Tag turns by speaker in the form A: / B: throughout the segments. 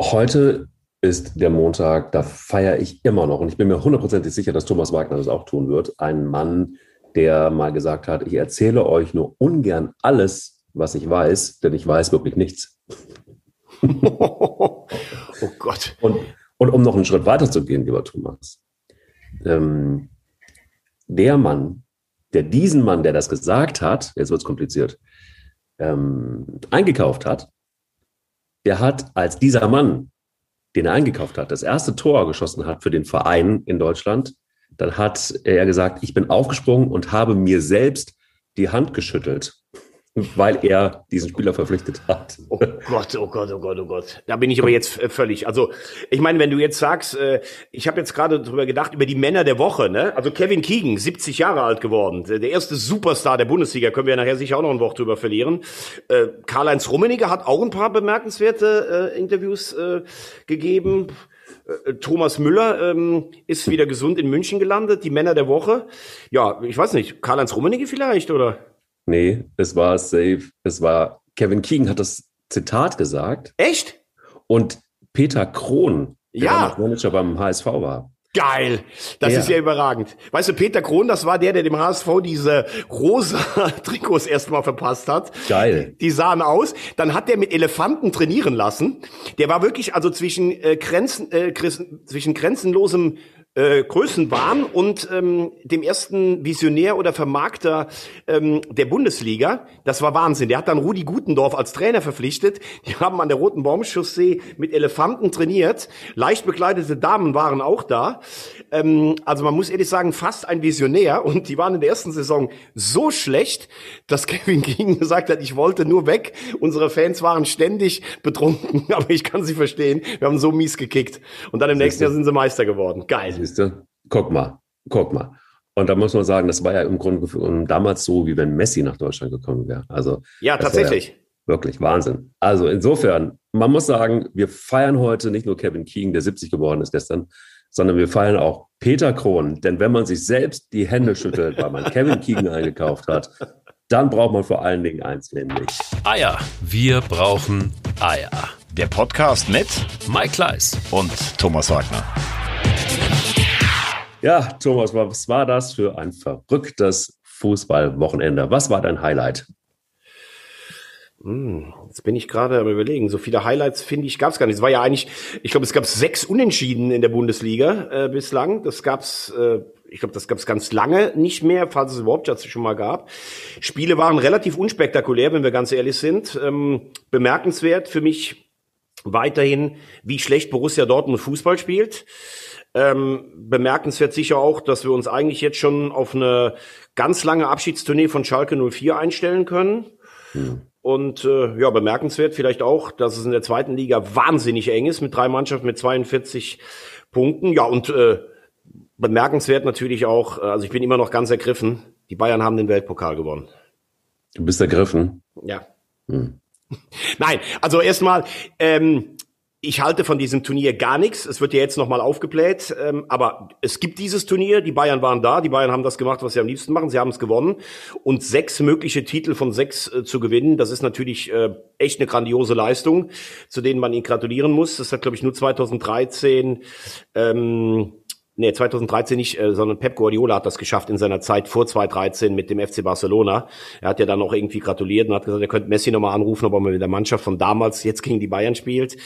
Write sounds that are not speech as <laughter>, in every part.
A: Heute ist der Montag, da feiere ich immer noch und ich bin mir hundertprozentig sicher, dass Thomas Wagner das auch tun wird. Ein Mann, der mal gesagt hat, ich erzähle euch nur ungern alles, was ich weiß, denn ich weiß wirklich nichts. <laughs>
B: oh Gott.
A: Und, und um noch einen Schritt weiter zu gehen, lieber Thomas, ähm, der Mann, der diesen Mann, der das gesagt hat, jetzt wird es kompliziert, ähm, eingekauft hat, der hat als dieser Mann, den er eingekauft hat, das erste Tor geschossen hat für den Verein in Deutschland, dann hat er gesagt, ich bin aufgesprungen und habe mir selbst die Hand geschüttelt weil er diesen Spieler verpflichtet hat.
B: Oh Gott, oh Gott, oh Gott, oh Gott. Da bin ich aber jetzt äh, völlig. Also ich meine, wenn du jetzt sagst, äh, ich habe jetzt gerade drüber gedacht über die Männer der Woche. Ne? Also Kevin Keegan, 70 Jahre alt geworden, der erste Superstar der Bundesliga. Können wir nachher sicher auch noch ein Wort drüber verlieren. Äh, Karl-Heinz Rummenigge hat auch ein paar bemerkenswerte Interviews gegeben. Thomas Müller ähm, ist wieder gesund in München gelandet. Die Männer der Woche. Ja, ich weiß nicht. Karl-Heinz Rummenigge vielleicht oder?
A: Nee, es war safe. Es war Kevin Keegan hat das Zitat gesagt.
B: Echt?
A: Und Peter Krohn, der
B: ja.
A: Manager beim HSV war.
B: Geil, das ja. ist ja überragend. Weißt du, Peter Krohn, das war der, der dem HSV diese rosa <laughs> Trikots erstmal verpasst hat.
A: Geil.
B: Die sahen aus. Dann hat der mit Elefanten trainieren lassen. Der war wirklich also zwischen äh, Grenzen, äh, zwischen grenzenlosem äh, Größenwahn und ähm, dem ersten Visionär oder Vermarkter ähm, der Bundesliga. Das war Wahnsinn. Der hat dann Rudi Gutendorf als Trainer verpflichtet. Die haben an der Roten Baumchaussee mit Elefanten trainiert. Leicht bekleidete Damen waren auch da. Ähm, also man muss ehrlich sagen, fast ein Visionär. Und die waren in der ersten Saison so schlecht, dass <laughs> Kevin King gesagt hat, ich wollte nur weg. Unsere Fans waren ständig betrunken, <laughs> aber ich kann sie verstehen. Wir haben so mies gekickt. Und dann im nächsten Jahr sind sie Meister geworden. Geil.
A: Siehst du? Guck mal, guck mal. Und da muss man sagen, das war ja im Grunde damals so, wie wenn Messi nach Deutschland gekommen wäre. Also
B: ja, tatsächlich. Ja
A: wirklich Wahnsinn. Also insofern, man muss sagen, wir feiern heute nicht nur Kevin Keegan, der 70 geworden ist gestern, sondern wir feiern auch Peter Krohn. Denn wenn man sich selbst die Hände schüttelt, weil man Kevin Keegan eingekauft hat, dann braucht man vor allen Dingen eins, nämlich
C: Eier. Wir brauchen Eier.
D: Der Podcast mit
C: Mike Kleiss
D: und Thomas Wagner.
A: Ja, Thomas, was war das für ein verrücktes Fußballwochenende? Was war dein Highlight?
B: Hm, jetzt bin ich gerade am überlegen. So viele Highlights finde ich gab es gar nicht. Es war ja eigentlich, ich glaube, es gab sechs Unentschieden in der Bundesliga äh, bislang. Das gab's, äh, ich glaube, das gab es ganz lange nicht mehr, falls es überhaupt schon mal gab. Spiele waren relativ unspektakulär, wenn wir ganz ehrlich sind. Ähm, bemerkenswert für mich weiterhin, wie schlecht Borussia Dortmund Fußball spielt. Ähm, bemerkenswert sicher auch, dass wir uns eigentlich jetzt schon auf eine ganz lange Abschiedstournee von Schalke 04 einstellen können. Hm. Und äh, ja, bemerkenswert vielleicht auch, dass es in der zweiten Liga wahnsinnig eng ist mit drei Mannschaften mit 42 Punkten. Ja, und äh, bemerkenswert natürlich auch, äh, also ich bin immer noch ganz ergriffen, die Bayern haben den Weltpokal gewonnen.
A: Du bist ergriffen?
B: Ja. Hm. <laughs> Nein, also erstmal, ähm, ich halte von diesem Turnier gar nichts. Es wird ja jetzt nochmal aufgebläht. Ähm, aber es gibt dieses Turnier. Die Bayern waren da. Die Bayern haben das gemacht, was sie am liebsten machen. Sie haben es gewonnen. Und sechs mögliche Titel von sechs äh, zu gewinnen, das ist natürlich äh, echt eine grandiose Leistung, zu denen man ihn gratulieren muss. Das hat, glaube ich, nur 2013 ähm, nee, 2013 nicht, äh, sondern Pep Guardiola hat das geschafft in seiner Zeit vor 2013 mit dem FC Barcelona. Er hat ja dann auch irgendwie gratuliert und hat gesagt, er könnte Messi nochmal anrufen, ob er mit der Mannschaft von damals jetzt gegen die Bayern spielt.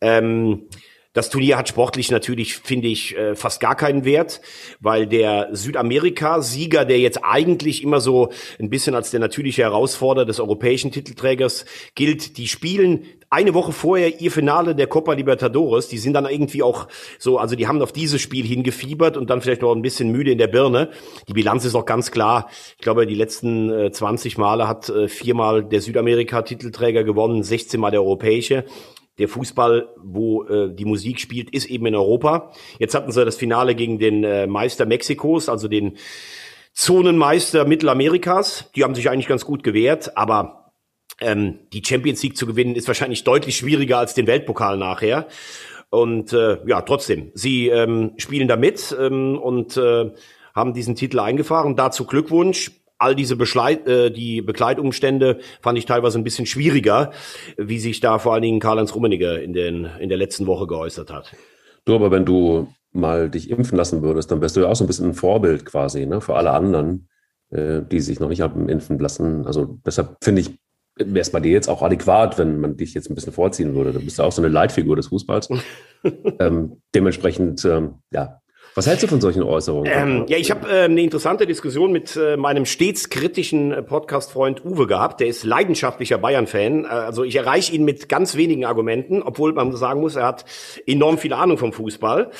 B: Ähm, das Turnier hat sportlich natürlich, finde ich, äh, fast gar keinen Wert, weil der Südamerika-Sieger, der jetzt eigentlich immer so ein bisschen als der natürliche Herausforderer des europäischen Titelträgers gilt, die spielen eine Woche vorher ihr Finale der Copa Libertadores. Die sind dann irgendwie auch so, also die haben auf dieses Spiel hingefiebert und dann vielleicht noch ein bisschen müde in der Birne. Die Bilanz ist auch ganz klar. Ich glaube, die letzten äh, 20 Male hat äh, viermal der Südamerika-Titelträger gewonnen, 16 Mal der europäische der Fußball, wo äh, die Musik spielt, ist eben in Europa. Jetzt hatten sie das Finale gegen den äh, Meister Mexikos, also den Zonenmeister Mittelamerikas. Die haben sich eigentlich ganz gut gewehrt, aber ähm, die Champions League zu gewinnen ist wahrscheinlich deutlich schwieriger als den Weltpokal nachher. Und äh, ja, trotzdem, sie ähm, spielen da mit ähm, und äh, haben diesen Titel eingefahren. Dazu Glückwunsch all diese Beschleit, äh, die Begleitumstände fand ich teilweise ein bisschen schwieriger, wie sich da vor allen Dingen Karl-Heinz Rummenigge in, den, in der letzten Woche geäußert hat.
A: Du, aber wenn du mal dich impfen lassen würdest, dann wärst du ja auch so ein bisschen ein Vorbild quasi ne, für alle anderen, äh, die sich noch nicht haben impfen lassen. Also deshalb finde ich, wäre es bei dir jetzt auch adäquat, wenn man dich jetzt ein bisschen vorziehen würde. Du bist ja auch so eine Leitfigur des Fußballs. <laughs> ähm, dementsprechend, ähm, ja, was hältst du von solchen Äußerungen?
B: Ähm, ja, ich habe äh, eine interessante Diskussion mit äh, meinem stets kritischen äh, Podcast-Freund Uwe gehabt. Der ist leidenschaftlicher Bayern-Fan. Äh, also ich erreiche ihn mit ganz wenigen Argumenten, obwohl man sagen muss, er hat enorm viel Ahnung vom Fußball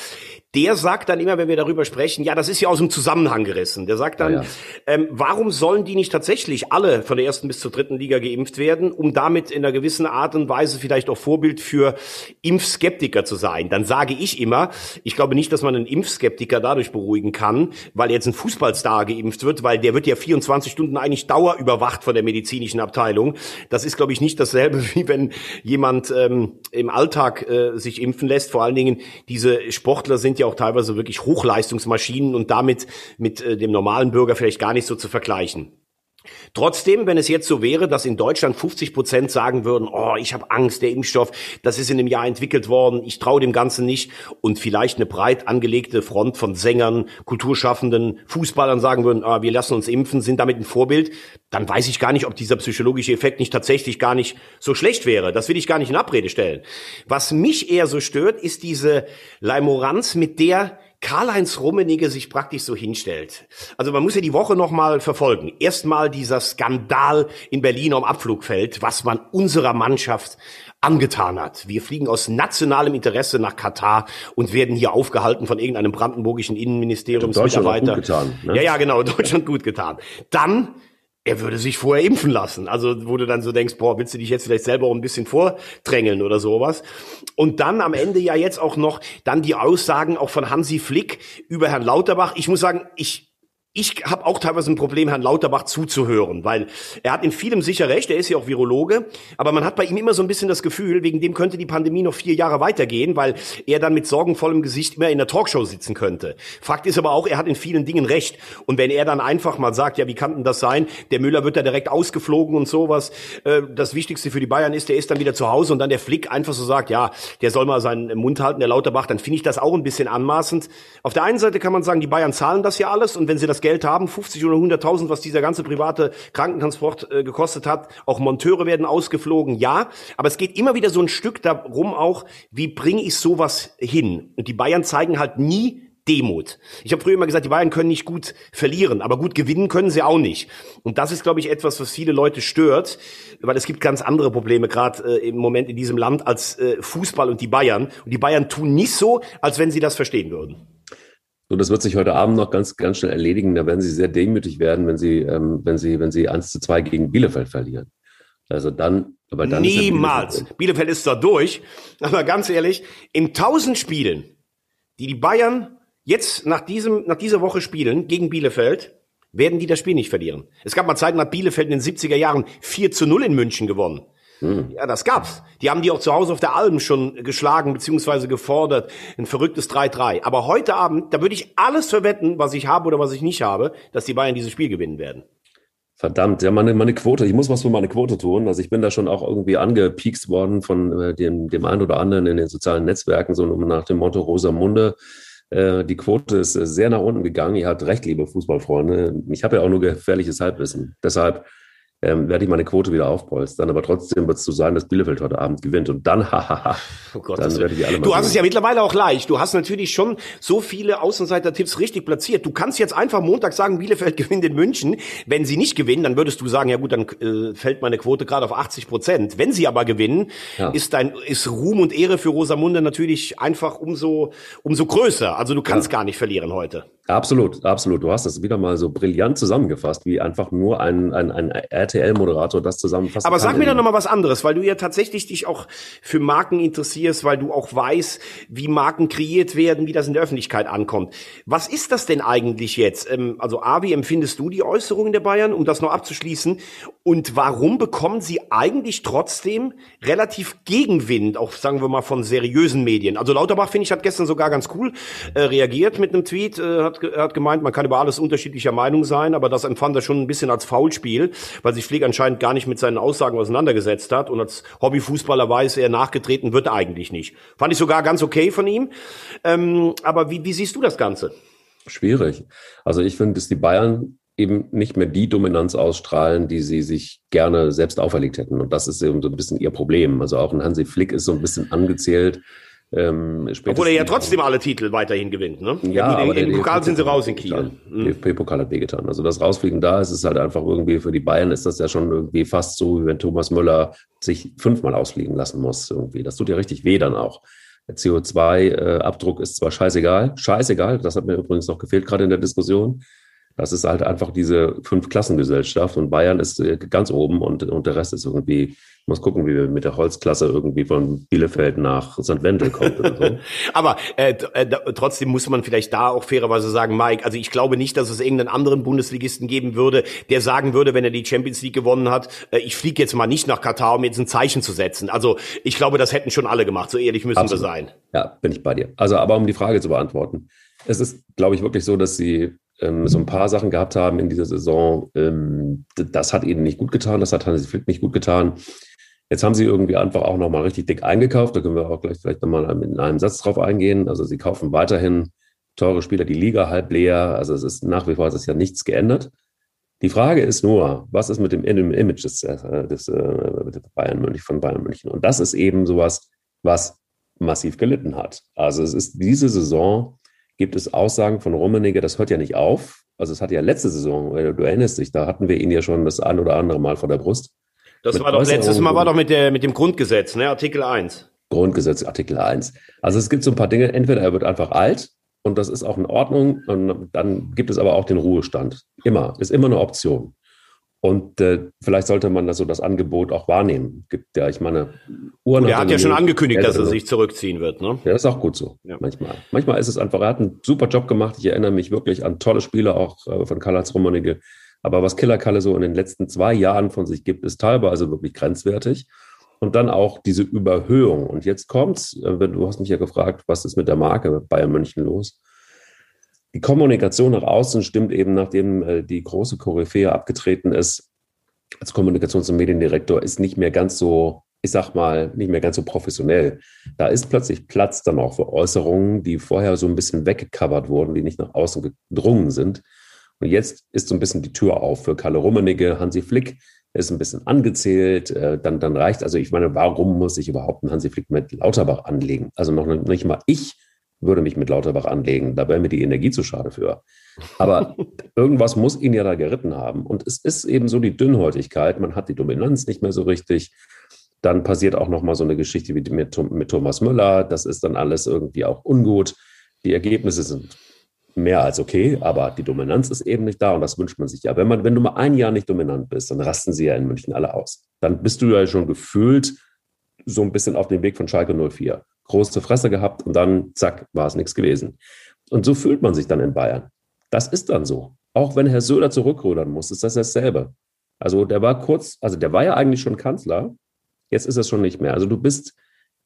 B: der sagt dann immer, wenn wir darüber sprechen, ja, das ist ja aus dem Zusammenhang gerissen. Der sagt dann, ja, ja. Ähm, warum sollen die nicht tatsächlich alle von der ersten bis zur dritten Liga geimpft werden, um damit in einer gewissen Art und Weise vielleicht auch Vorbild für Impfskeptiker zu sein? Dann sage ich immer, ich glaube nicht, dass man einen Impfskeptiker dadurch beruhigen kann, weil jetzt ein Fußballstar geimpft wird, weil der wird ja 24 Stunden eigentlich dauerüberwacht von der medizinischen Abteilung. Das ist, glaube ich, nicht dasselbe, <laughs> wie wenn jemand ähm, im Alltag äh, sich impfen lässt. Vor allen Dingen, diese Sportler sind ja auch teilweise wirklich Hochleistungsmaschinen und damit mit äh, dem normalen Bürger vielleicht gar nicht so zu vergleichen. Trotzdem, wenn es jetzt so wäre, dass in Deutschland 50 Prozent sagen würden, oh, ich habe Angst, der Impfstoff, das ist in einem Jahr entwickelt worden, ich traue dem Ganzen nicht und vielleicht eine breit angelegte Front von Sängern, Kulturschaffenden, Fußballern sagen würden, oh, wir lassen uns impfen, sind damit ein Vorbild, dann weiß ich gar nicht, ob dieser psychologische Effekt nicht tatsächlich gar nicht so schlecht wäre. Das will ich gar nicht in Abrede stellen. Was mich eher so stört, ist diese Leimoranz, mit der Karl-Heinz Rummenigge sich praktisch so hinstellt. Also man muss ja die Woche nochmal verfolgen. Erstmal dieser Skandal in Berlin am Abflugfeld, was man unserer Mannschaft angetan hat. Wir fliegen aus nationalem Interesse nach Katar und werden hier aufgehalten von irgendeinem brandenburgischen Innenministeriumsmitarbeiter. Gut getan, ne? Ja, ja, genau, <laughs> Deutschland gut getan. Dann er würde sich vorher impfen lassen. Also, wo du dann so denkst, boah, willst du dich jetzt vielleicht selber auch ein bisschen vordrängeln oder sowas? Und dann am Ende ja jetzt auch noch dann die Aussagen auch von Hansi Flick über Herrn Lauterbach. Ich muss sagen, ich ich habe auch teilweise ein Problem, Herrn Lauterbach zuzuhören, weil er hat in vielem sicher recht, er ist ja auch Virologe, aber man hat bei ihm immer so ein bisschen das Gefühl, wegen dem könnte die Pandemie noch vier Jahre weitergehen, weil er dann mit sorgenvollem Gesicht immer in der Talkshow sitzen könnte. Fakt ist aber auch, er hat in vielen Dingen recht. Und wenn er dann einfach mal sagt, ja, wie kann denn das sein? Der Müller wird da direkt ausgeflogen und sowas. Äh, das Wichtigste für die Bayern ist, der ist dann wieder zu Hause und dann der Flick einfach so sagt, ja, der soll mal seinen Mund halten, der Lauterbach, dann finde ich das auch ein bisschen anmaßend. Auf der einen Seite kann man sagen, die Bayern zahlen das ja alles und wenn sie das Geld haben, 50 oder 100.000, was dieser ganze private Krankentransport äh, gekostet hat. Auch Monteure werden ausgeflogen, ja. Aber es geht immer wieder so ein Stück darum auch, wie bringe ich sowas hin? Und die Bayern zeigen halt nie Demut. Ich habe früher immer gesagt, die Bayern können nicht gut verlieren, aber gut gewinnen können sie auch nicht. Und das ist, glaube ich, etwas, was viele Leute stört, weil es gibt ganz andere Probleme gerade äh, im Moment in diesem Land als äh, Fußball und die Bayern. Und die Bayern tun nicht so, als wenn sie das verstehen würden.
A: So, das wird sich heute Abend noch ganz, ganz schnell erledigen. Da werden sie sehr demütig werden, wenn sie, ähm, wenn sie, wenn sie 1 zu 2 gegen Bielefeld verlieren. Also dann,
B: aber dann. Niemals. Ist Bielefeld, Bielefeld ist da durch. Aber ganz ehrlich, in 1000 Spielen, die die Bayern jetzt nach diesem, nach dieser Woche spielen gegen Bielefeld, werden die das Spiel nicht verlieren. Es gab mal Zeiten, nach Bielefeld in den 70er Jahren 4 zu 0 in München gewonnen. Hm. Ja, das gab's. Die haben die auch zu Hause auf der Alm schon geschlagen bzw. gefordert. Ein verrücktes 3-3. Aber heute Abend, da würde ich alles verwetten, was ich habe oder was ich nicht habe, dass die Bayern dieses Spiel gewinnen werden.
A: Verdammt, ja, meine, meine Quote, ich muss was für meine Quote tun. Also ich bin da schon auch irgendwie angepiekst worden von äh, dem, dem einen oder anderen in den sozialen Netzwerken, so nach dem Motto Rosamunde. Äh, die Quote ist äh, sehr nach unten gegangen. Ihr habt recht, liebe Fußballfreunde. Ich habe ja auch nur gefährliches Halbwissen. Deshalb ähm, werde ich meine Quote wieder aufpolstern. Aber trotzdem wird es so sein, dass Bielefeld heute Abend gewinnt. Und dann, <laughs> hahaha,
B: oh Gott, dann werde ich alle mal Du hast es ja mittlerweile auch leicht. Du hast natürlich schon so viele Außenseiter-Tipps richtig platziert. Du kannst jetzt einfach Montag sagen, Bielefeld <laughs> gewinnt in München. Wenn sie nicht gewinnen, dann würdest du sagen, ja gut, dann äh, fällt meine Quote gerade auf 80 Prozent. Wenn sie aber gewinnen, ja. ist dein ist Ruhm und Ehre für Rosamunde natürlich einfach umso umso größer. Also du kannst ja. gar nicht verlieren heute.
A: Absolut, absolut. Du hast das wieder mal so brillant zusammengefasst, wie einfach nur ein, ein, ein RTL-Moderator das zusammenfassen
B: Aber sag mir doch nochmal was anderes, weil du ja tatsächlich dich auch für Marken interessierst, weil du auch weißt, wie Marken kreiert werden, wie das in der Öffentlichkeit ankommt. Was ist das denn eigentlich jetzt? Ähm, Also A, wie empfindest du die Äußerungen der Bayern, um das noch abzuschließen? Und warum bekommen sie eigentlich trotzdem relativ Gegenwind, auch sagen wir mal von seriösen Medien? Also Lauterbach, finde ich, hat gestern sogar ganz cool äh, reagiert mit einem Tweet, äh, hat, hat gemeint, man kann über alles unterschiedlicher Meinung sein, aber das empfand er schon ein bisschen als Foulspiel, weil sich Flick anscheinend gar nicht mit seinen Aussagen auseinandergesetzt hat und als Hobbyfußballer weiß er, nachgetreten wird eigentlich nicht. Fand ich sogar ganz okay von ihm. Ähm, aber wie, wie siehst du das Ganze?
A: Schwierig. Also ich finde, dass die Bayern eben nicht mehr die Dominanz ausstrahlen, die sie sich gerne selbst auferlegt hätten. Und das ist eben so ein bisschen ihr Problem. Also auch ein Hansi Flick ist so ein bisschen angezählt. Ähm,
B: Obwohl er ja trotzdem alle Titel weiterhin gewinnt, ne?
A: Ja,
B: im
A: der
B: Pokal sind sie raus in. Kiel. Mhm.
A: DFB-Pokal hat wehgetan. Also das Rausfliegen da ist es halt einfach irgendwie für die Bayern ist das ja schon irgendwie fast so, wie wenn Thomas Müller sich fünfmal ausfliegen lassen muss irgendwie. Das tut ja richtig weh dann auch. Der CO2-Abdruck ist zwar scheißegal, scheißegal, das hat mir übrigens noch gefehlt gerade in der Diskussion. Das ist halt einfach diese Fünf-Klassengesellschaft und Bayern ist äh, ganz oben und, und der Rest ist irgendwie, muss gucken, wie wir mit der Holzklasse irgendwie von Bielefeld nach St. Wendel kommt oder so. <laughs>
B: Aber äh, äh, trotzdem muss man vielleicht da auch fairerweise sagen, Mike, also ich glaube nicht, dass es irgendeinen anderen Bundesligisten geben würde, der sagen würde, wenn er die Champions League gewonnen hat, äh, ich fliege jetzt mal nicht nach Katar, um jetzt ein Zeichen zu setzen. Also ich glaube, das hätten schon alle gemacht, so ehrlich müssen
A: Absolut.
B: wir sein.
A: Ja, bin ich bei dir. Also, aber um die Frage zu beantworten. Es ist, glaube ich, wirklich so, dass sie ähm, so ein paar Sachen gehabt haben in dieser Saison. Ähm, das hat ihnen nicht gut getan, das hat Hansi Flick nicht gut getan. Jetzt haben sie irgendwie einfach auch nochmal richtig dick eingekauft. Da können wir auch gleich vielleicht nochmal in einem Satz drauf eingehen. Also sie kaufen weiterhin teure Spieler, die Liga halb leer. Also es ist nach wie vor, es ist ja nichts geändert. Die Frage ist nur, was ist mit dem, Image des, äh, des, äh, Bayern München, von Bayern München? Und das ist eben sowas, was massiv gelitten hat. Also es ist diese Saison, gibt es Aussagen von Rummenigge, das hört ja nicht auf. Also es hat ja letzte Saison, äh, du erinnerst dich, da hatten wir ihn ja schon das ein oder andere Mal vor der Brust.
B: Das
A: Mit
B: war doch letztes Mal war doch mit der mit dem Grundgesetz, ne, Artikel 1.
A: Grundgesetz, Artikel 1. Also es gibt so ein paar Dinge, entweder er wird einfach alt und das ist auch in Ordnung, und dann gibt es aber auch den Ruhestand. Immer, ist immer eine Option. Und äh, vielleicht sollte man das so das Angebot auch wahrnehmen. Gibt ja, ich meine, Uhren
B: Und er hat ja schon angekündigt, dass er
A: Ältere-
B: sich zurückziehen wird, ne?
A: Ja, das ist auch gut so.
B: Ja.
A: Manchmal. Manchmal ist es einfach, er hat einen super Job gemacht. Ich erinnere mich wirklich an tolle Spiele auch äh, von Karl-Heinz Rummenigge. Aber was Killer Kalle so in den letzten zwei Jahren von sich gibt, ist teilweise wirklich grenzwertig. Und dann auch diese Überhöhung. Und jetzt kommt's, äh, du hast mich ja gefragt, was ist mit der Marke Bayern München los? Die Kommunikation nach außen stimmt eben, nachdem äh, die große Koryphäe abgetreten ist, als Kommunikations- und Mediendirektor, ist nicht mehr ganz so, ich sag mal, nicht mehr ganz so professionell. Da ist plötzlich Platz dann auch für Äußerungen, die vorher so ein bisschen weggecovert wurden, die nicht nach außen gedrungen sind. Und jetzt ist so ein bisschen die Tür auf für Kalle Rummenigge, Hansi Flick ist ein bisschen angezählt, äh, dann, dann reicht, also ich meine, warum muss ich überhaupt einen Hansi Flick mit Lauterbach anlegen? Also noch nicht mal ich würde mich mit Lauterbach anlegen, da wäre mir die Energie zu schade für. Aber <laughs> irgendwas muss ihn ja da geritten haben. Und es ist eben so die Dünnhäutigkeit, man hat die Dominanz nicht mehr so richtig. Dann passiert auch noch mal so eine Geschichte wie mit, mit Thomas Müller. Das ist dann alles irgendwie auch ungut. Die Ergebnisse sind mehr als okay, aber die Dominanz ist eben nicht da und das wünscht man sich ja. Wenn man, wenn du mal ein Jahr nicht dominant bist, dann rasten sie ja in München alle aus. Dann bist du ja schon gefühlt so ein bisschen auf dem Weg von Schalke 04. Große Fresse gehabt und dann, zack, war es nichts gewesen. Und so fühlt man sich dann in Bayern. Das ist dann so. Auch wenn Herr Söder zurückrudern muss, ist das dasselbe. Also der war kurz, also der war ja eigentlich schon Kanzler, jetzt ist es schon nicht mehr. Also du bist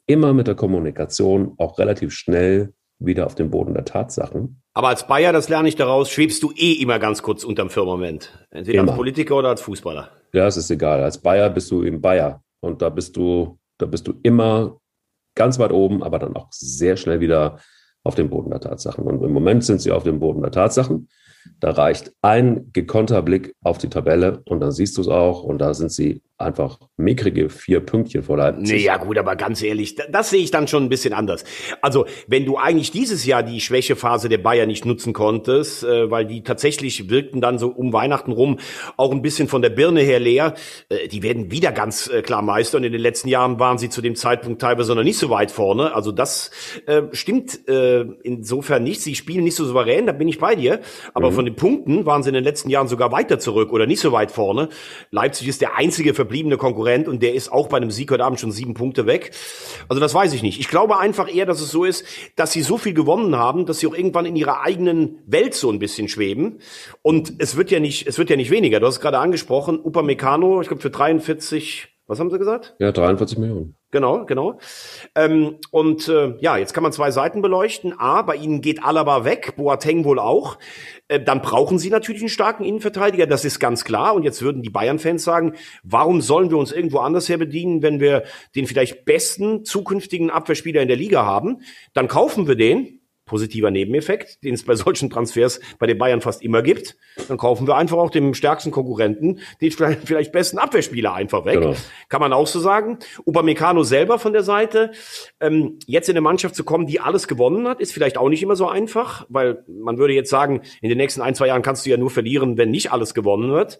A: immer mit der Kommunikation auch relativ schnell wieder auf dem Boden der Tatsachen.
B: Aber als Bayer, das lerne ich daraus, schwebst du eh immer ganz kurz unterm Firmament. Entweder
A: Immer.
B: als Politiker oder als Fußballer.
A: Ja, es ist egal. Als Bayer bist du eben Bayer. Und da bist du, da bist du immer ganz weit oben, aber dann auch sehr schnell wieder auf dem Boden der Tatsachen. Und im Moment sind sie auf dem Boden der Tatsachen. Da reicht ein gekonnter Blick auf die Tabelle und dann siehst du es auch. Und da sind sie einfach mickrige vier Pünktchen vor Leipzig.
B: Nee, ja gut, aber ganz ehrlich, das, das sehe ich dann schon ein bisschen anders. Also, wenn du eigentlich dieses Jahr die Schwächephase der Bayern nicht nutzen konntest, äh, weil die tatsächlich wirkten dann so um Weihnachten rum auch ein bisschen von der Birne her leer, äh, die werden wieder ganz äh, klar Meister und in den letzten Jahren waren sie zu dem Zeitpunkt teilweise noch nicht so weit vorne. Also das äh, stimmt äh, insofern nicht. Sie spielen nicht so souverän, da bin ich bei dir. Aber mhm. von den Punkten waren sie in den letzten Jahren sogar weiter zurück oder nicht so weit vorne. Leipzig ist der einzige verbliebene Konkurrent und der ist auch bei einem Sieg heute Abend schon sieben Punkte weg. Also das weiß ich nicht. Ich glaube einfach eher, dass es so ist, dass sie so viel gewonnen haben, dass sie auch irgendwann in ihrer eigenen Welt so ein bisschen schweben. Und es wird ja nicht, es wird ja nicht weniger. Du hast es gerade angesprochen, Upamecano, ich glaube für 43 was haben Sie gesagt?
A: Ja, 43 Millionen.
B: Genau, genau. Ähm, und äh, ja, jetzt kann man zwei Seiten beleuchten. A, bei Ihnen geht Alaba weg, Boateng wohl auch. Äh, dann brauchen Sie natürlich einen starken Innenverteidiger, das ist ganz klar. Und jetzt würden die Bayern-Fans sagen, warum sollen wir uns irgendwo anders her bedienen, wenn wir den vielleicht besten zukünftigen Abwehrspieler in der Liga haben? Dann kaufen wir den, positiver Nebeneffekt, den es bei <laughs> solchen Transfers bei den Bayern fast immer gibt. Dann kaufen wir einfach auch dem stärksten Konkurrenten den <laughs> vielleicht besten Abwehrspieler einfach weg. Genau. Kann man auch so sagen. Upamecano selber von der Seite. Ähm, jetzt in eine Mannschaft zu kommen, die alles gewonnen hat, ist vielleicht auch nicht immer so einfach, weil man würde jetzt sagen, in den nächsten ein, zwei Jahren kannst du ja nur verlieren, wenn nicht alles gewonnen wird.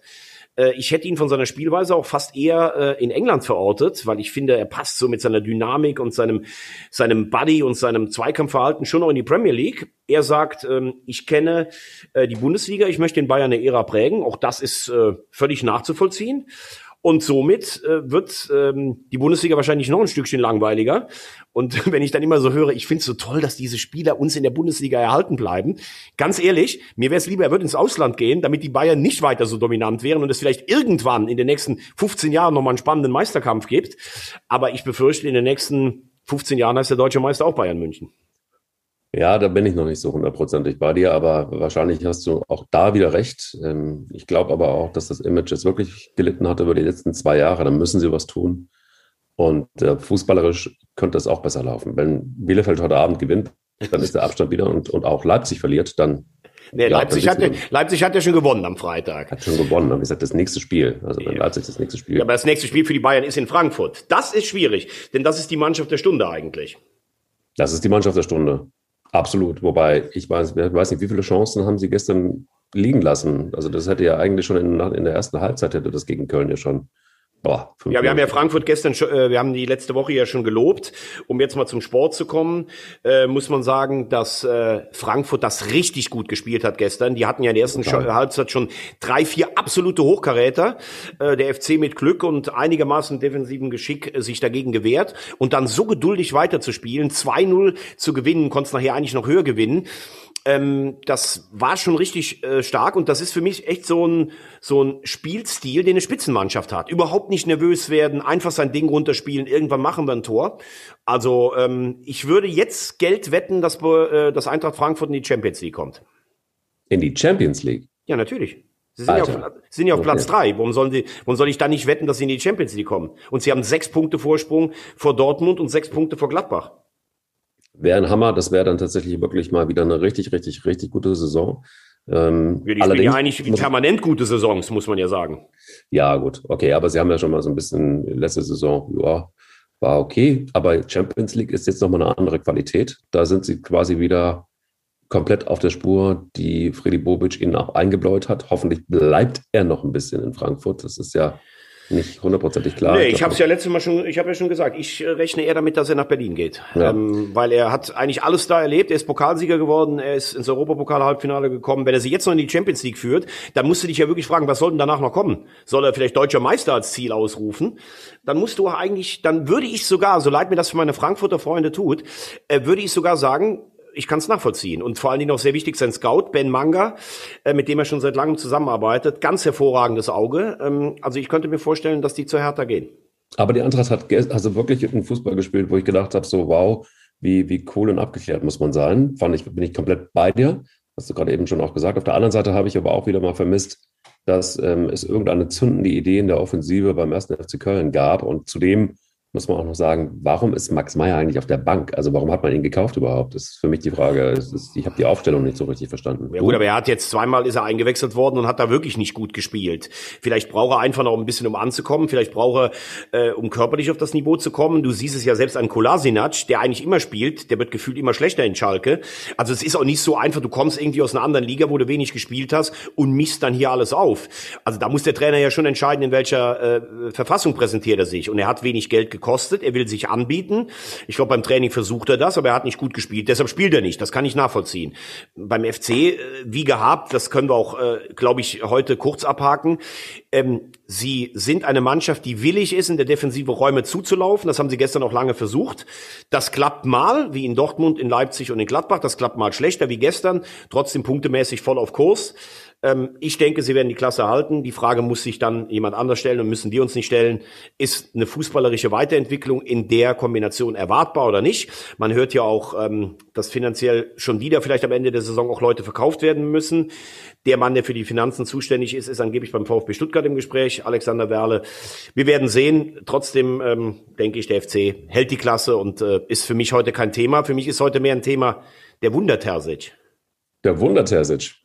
B: Äh, ich hätte ihn von seiner Spielweise auch fast eher äh, in England verortet, weil ich finde, er passt so mit seiner Dynamik und seinem, seinem Buddy und seinem Zweikampfverhalten schon noch in die Premier League. Er sagt, ähm, ich kenne äh, die Bundesliga, ich möchte den Bayern eine Ära prägen. Auch das ist völlig nachzuvollziehen. Und somit äh, wird ähm, die Bundesliga wahrscheinlich noch ein Stückchen langweiliger. Und <laughs> wenn ich dann immer so höre, ich finde es so toll, dass diese Spieler uns in der Bundesliga erhalten bleiben. Ganz ehrlich, mir wäre es lieber, er würde ins Ausland gehen, damit die Bayern nicht weiter so dominant wären und es vielleicht irgendwann in den nächsten 15 Jahren nochmal einen spannenden Meisterkampf gibt. Aber ich befürchte, in den nächsten 15 Jahren heißt der deutsche Meister auch Bayern München.
A: Ja, da bin ich noch nicht so hundertprozentig bei dir, aber wahrscheinlich hast du auch da wieder recht. Ähm, ich glaube aber auch, dass das Image jetzt wirklich gelitten hat über die letzten zwei Jahre. Da müssen sie was tun. Und äh, fußballerisch könnte es auch besser laufen. Wenn Bielefeld heute Abend gewinnt, dann ist der <laughs> Abstand wieder und, und auch Leipzig verliert, dann.
B: Nee, ja, Leipzig, hat ja, Leipzig hat ja schon gewonnen am Freitag.
A: Hat schon gewonnen, aber wie gesagt, das nächste Spiel. Also wenn ja. Leipzig das nächste Spiel.
B: Ja, aber das nächste Spiel für die Bayern ist in Frankfurt. Das ist schwierig, denn das ist die Mannschaft der Stunde eigentlich.
A: Das ist die Mannschaft der Stunde. Absolut. Wobei, ich weiß, weiß nicht, wie viele Chancen haben sie gestern liegen lassen? Also das hätte ja eigentlich schon in, in der ersten Halbzeit hätte das gegen Köln ja schon
B: Boah, ja, wir haben ja Frankfurt gestern, schon, äh, wir haben die letzte Woche ja schon gelobt. Um jetzt mal zum Sport zu kommen, äh, muss man sagen, dass äh, Frankfurt das richtig gut gespielt hat gestern. Die hatten ja in der ersten Total. Halbzeit schon drei, vier absolute Hochkaräter. Äh, der FC mit Glück und einigermaßen defensiven Geschick äh, sich dagegen gewehrt und dann so geduldig weiterzuspielen, 2-0 zu gewinnen, konnte es nachher eigentlich noch höher gewinnen. Ähm, das war schon richtig äh, stark und das ist für mich echt so ein, so ein Spielstil, den eine Spitzenmannschaft hat. Überhaupt nicht nervös werden, einfach sein Ding runterspielen, irgendwann machen wir ein Tor. Also ähm, ich würde jetzt Geld wetten, dass äh, das Eintracht Frankfurt in die Champions League kommt.
A: In die Champions League?
B: Ja, natürlich. Sie sind ja auf, sind ja auf okay. Platz drei. Warum, sollen die, warum soll ich da nicht wetten, dass sie in die Champions League kommen? Und sie haben sechs Punkte Vorsprung vor Dortmund und sechs Punkte vor Gladbach.
A: Wäre ein Hammer, das wäre dann tatsächlich wirklich mal wieder eine richtig, richtig, richtig gute Saison.
B: Ähm, ja, die allerdings, ja eigentlich permanent gute Saisons, muss man ja sagen.
A: Ja, gut, okay, aber sie haben ja schon mal so ein bisschen letzte Saison, ja, war okay, aber Champions League ist jetzt nochmal eine andere Qualität. Da sind sie quasi wieder komplett auf der Spur, die Freddy Bobic ihnen auch eingebläut hat. Hoffentlich bleibt er noch ein bisschen in Frankfurt. Das ist ja nicht hundertprozentig klar.
B: Nee, ich habe es ja letztes Mal schon, ich habe ja schon gesagt, ich äh, rechne eher damit, dass er nach Berlin geht. Ja. Ähm, weil er hat eigentlich alles da erlebt. Er ist Pokalsieger geworden, er ist ins Europapokal-Halbfinale gekommen. Wenn er sich jetzt noch in die Champions League führt, dann musst du dich ja wirklich fragen, was soll denn danach noch kommen? Soll er vielleicht deutscher Meister als Ziel ausrufen? Dann musst du eigentlich, dann würde ich sogar, so leid mir das für meine Frankfurter Freunde tut, äh, würde ich sogar sagen, ich kann es nachvollziehen. Und vor allen Dingen auch sehr wichtig sein Scout, Ben Manga, äh, mit dem er schon seit langem zusammenarbeitet. Ganz hervorragendes Auge. Ähm, also ich könnte mir vorstellen, dass die zu Hertha gehen.
A: Aber die Eintracht hat also wirklich einen Fußball gespielt, wo ich gedacht habe, so wow, wie, wie cool und abgeklärt muss man sein. Fand ich, bin ich komplett bei dir. Hast du gerade eben schon auch gesagt. Auf der anderen Seite habe ich aber auch wieder mal vermisst, dass ähm, es irgendeine zündende Idee in der Offensive beim ersten FC Köln gab. Und zudem muss man auch noch sagen, warum ist Max Meyer eigentlich auf der Bank? Also warum hat man ihn gekauft überhaupt? Das ist für mich die Frage. Ist, ich habe die Aufstellung nicht so richtig verstanden.
B: Ja gut, aber er hat jetzt zweimal ist er eingewechselt worden und hat da wirklich nicht gut gespielt. Vielleicht braucht er einfach noch ein bisschen, um anzukommen. Vielleicht braucht er, äh, um körperlich auf das Niveau zu kommen. Du siehst es ja selbst an Kolasinac, der eigentlich immer spielt. Der wird gefühlt immer schlechter in Schalke. Also es ist auch nicht so einfach. Du kommst irgendwie aus einer anderen Liga, wo du wenig gespielt hast und misst dann hier alles auf. Also da muss der Trainer ja schon entscheiden, in welcher äh, Verfassung präsentiert er sich. Und er hat wenig Geld gekostet, er will sich anbieten. Ich glaube, beim Training versucht er das, aber er hat nicht gut gespielt. Deshalb spielt er nicht. Das kann ich nachvollziehen. Beim FC, äh, wie gehabt, das können wir auch, äh, glaube ich, heute kurz abhaken. Ähm, sie sind eine Mannschaft, die willig ist, in der Defensive Räume zuzulaufen. Das haben sie gestern auch lange versucht. Das klappt mal, wie in Dortmund, in Leipzig und in Gladbach. Das klappt mal schlechter wie gestern. Trotzdem punktemäßig voll auf Kurs. Ähm, ich denke, sie werden die Klasse halten. Die Frage muss sich dann jemand anders stellen und müssen wir uns nicht stellen. Ist eine fußballerische Weiterentwicklung in der Kombination erwartbar oder nicht? Man hört ja auch, ähm, dass finanziell schon wieder vielleicht am Ende der Saison auch Leute verkauft werden müssen. Der Mann, der für die Finanzen zuständig ist, ist angeblich beim VfB Stuttgart im Gespräch, Alexander Werle. Wir werden sehen. Trotzdem ähm, denke ich, der FC hält die Klasse und äh, ist für mich heute kein Thema. Für mich ist heute mehr ein Thema der Wundertersic.
A: Der Wundertersic.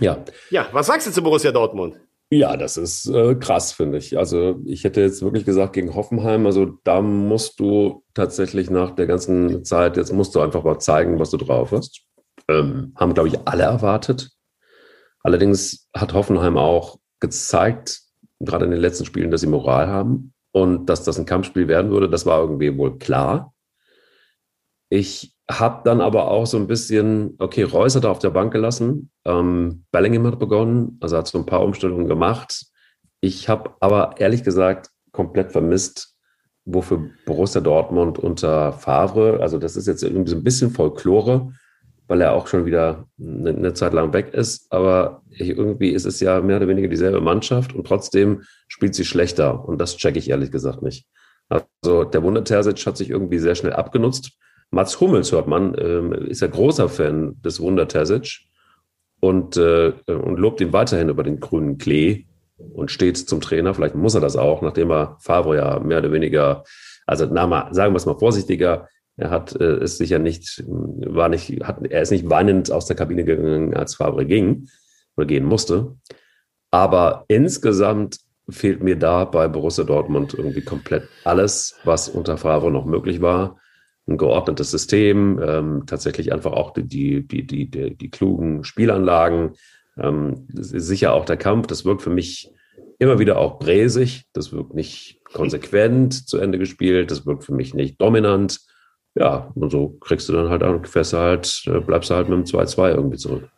B: Ja. Ja, was sagst du zu Borussia Dortmund?
A: Ja, das ist äh, krass, finde ich. Also ich hätte jetzt wirklich gesagt gegen Hoffenheim, also da musst du tatsächlich nach der ganzen Zeit, jetzt musst du einfach mal zeigen, was du drauf hast. Ähm, haben, glaube ich, alle erwartet. Allerdings hat Hoffenheim auch gezeigt, gerade in den letzten Spielen, dass sie Moral haben und dass das ein Kampfspiel werden würde. Das war irgendwie wohl klar. Ich habe dann aber auch so ein bisschen, okay, Reus hat er auf der Bank gelassen, ähm, Bellingham hat begonnen, also hat so ein paar Umstellungen gemacht. Ich habe aber ehrlich gesagt komplett vermisst, wofür Borussia Dortmund unter Favre, also das ist jetzt irgendwie so ein bisschen Folklore, weil er auch schon wieder eine, eine Zeit lang weg ist, aber ich, irgendwie ist es ja mehr oder weniger dieselbe Mannschaft und trotzdem spielt sie schlechter und das checke ich ehrlich gesagt nicht. Also der Wunder Terzic hat sich irgendwie sehr schnell abgenutzt Mats Hummels hört man, äh, ist ja großer Fan des Wunder Terzic und, äh, und lobt ihn weiterhin über den grünen Klee und steht zum Trainer. Vielleicht muss er das auch, nachdem er Favre ja mehr oder weniger, also na, mal, sagen wir es mal vorsichtiger, er hat äh, es sicher nicht, war nicht, hat, er ist nicht weinend aus der Kabine gegangen, als Favre ging oder gehen musste. Aber insgesamt fehlt mir da bei Borussia Dortmund irgendwie komplett alles, was unter Favre noch möglich war ein geordnetes System, ähm, tatsächlich einfach auch die, die, die, die, die klugen Spielanlagen, ähm, sicher auch der Kampf, das wirkt für mich immer wieder auch bräsig, das wirkt nicht konsequent zu Ende gespielt, das wirkt für mich nicht dominant. Ja, und so kriegst du dann halt auch, fährst du halt, äh, bleibst du halt mit dem 2-2 irgendwie zurück.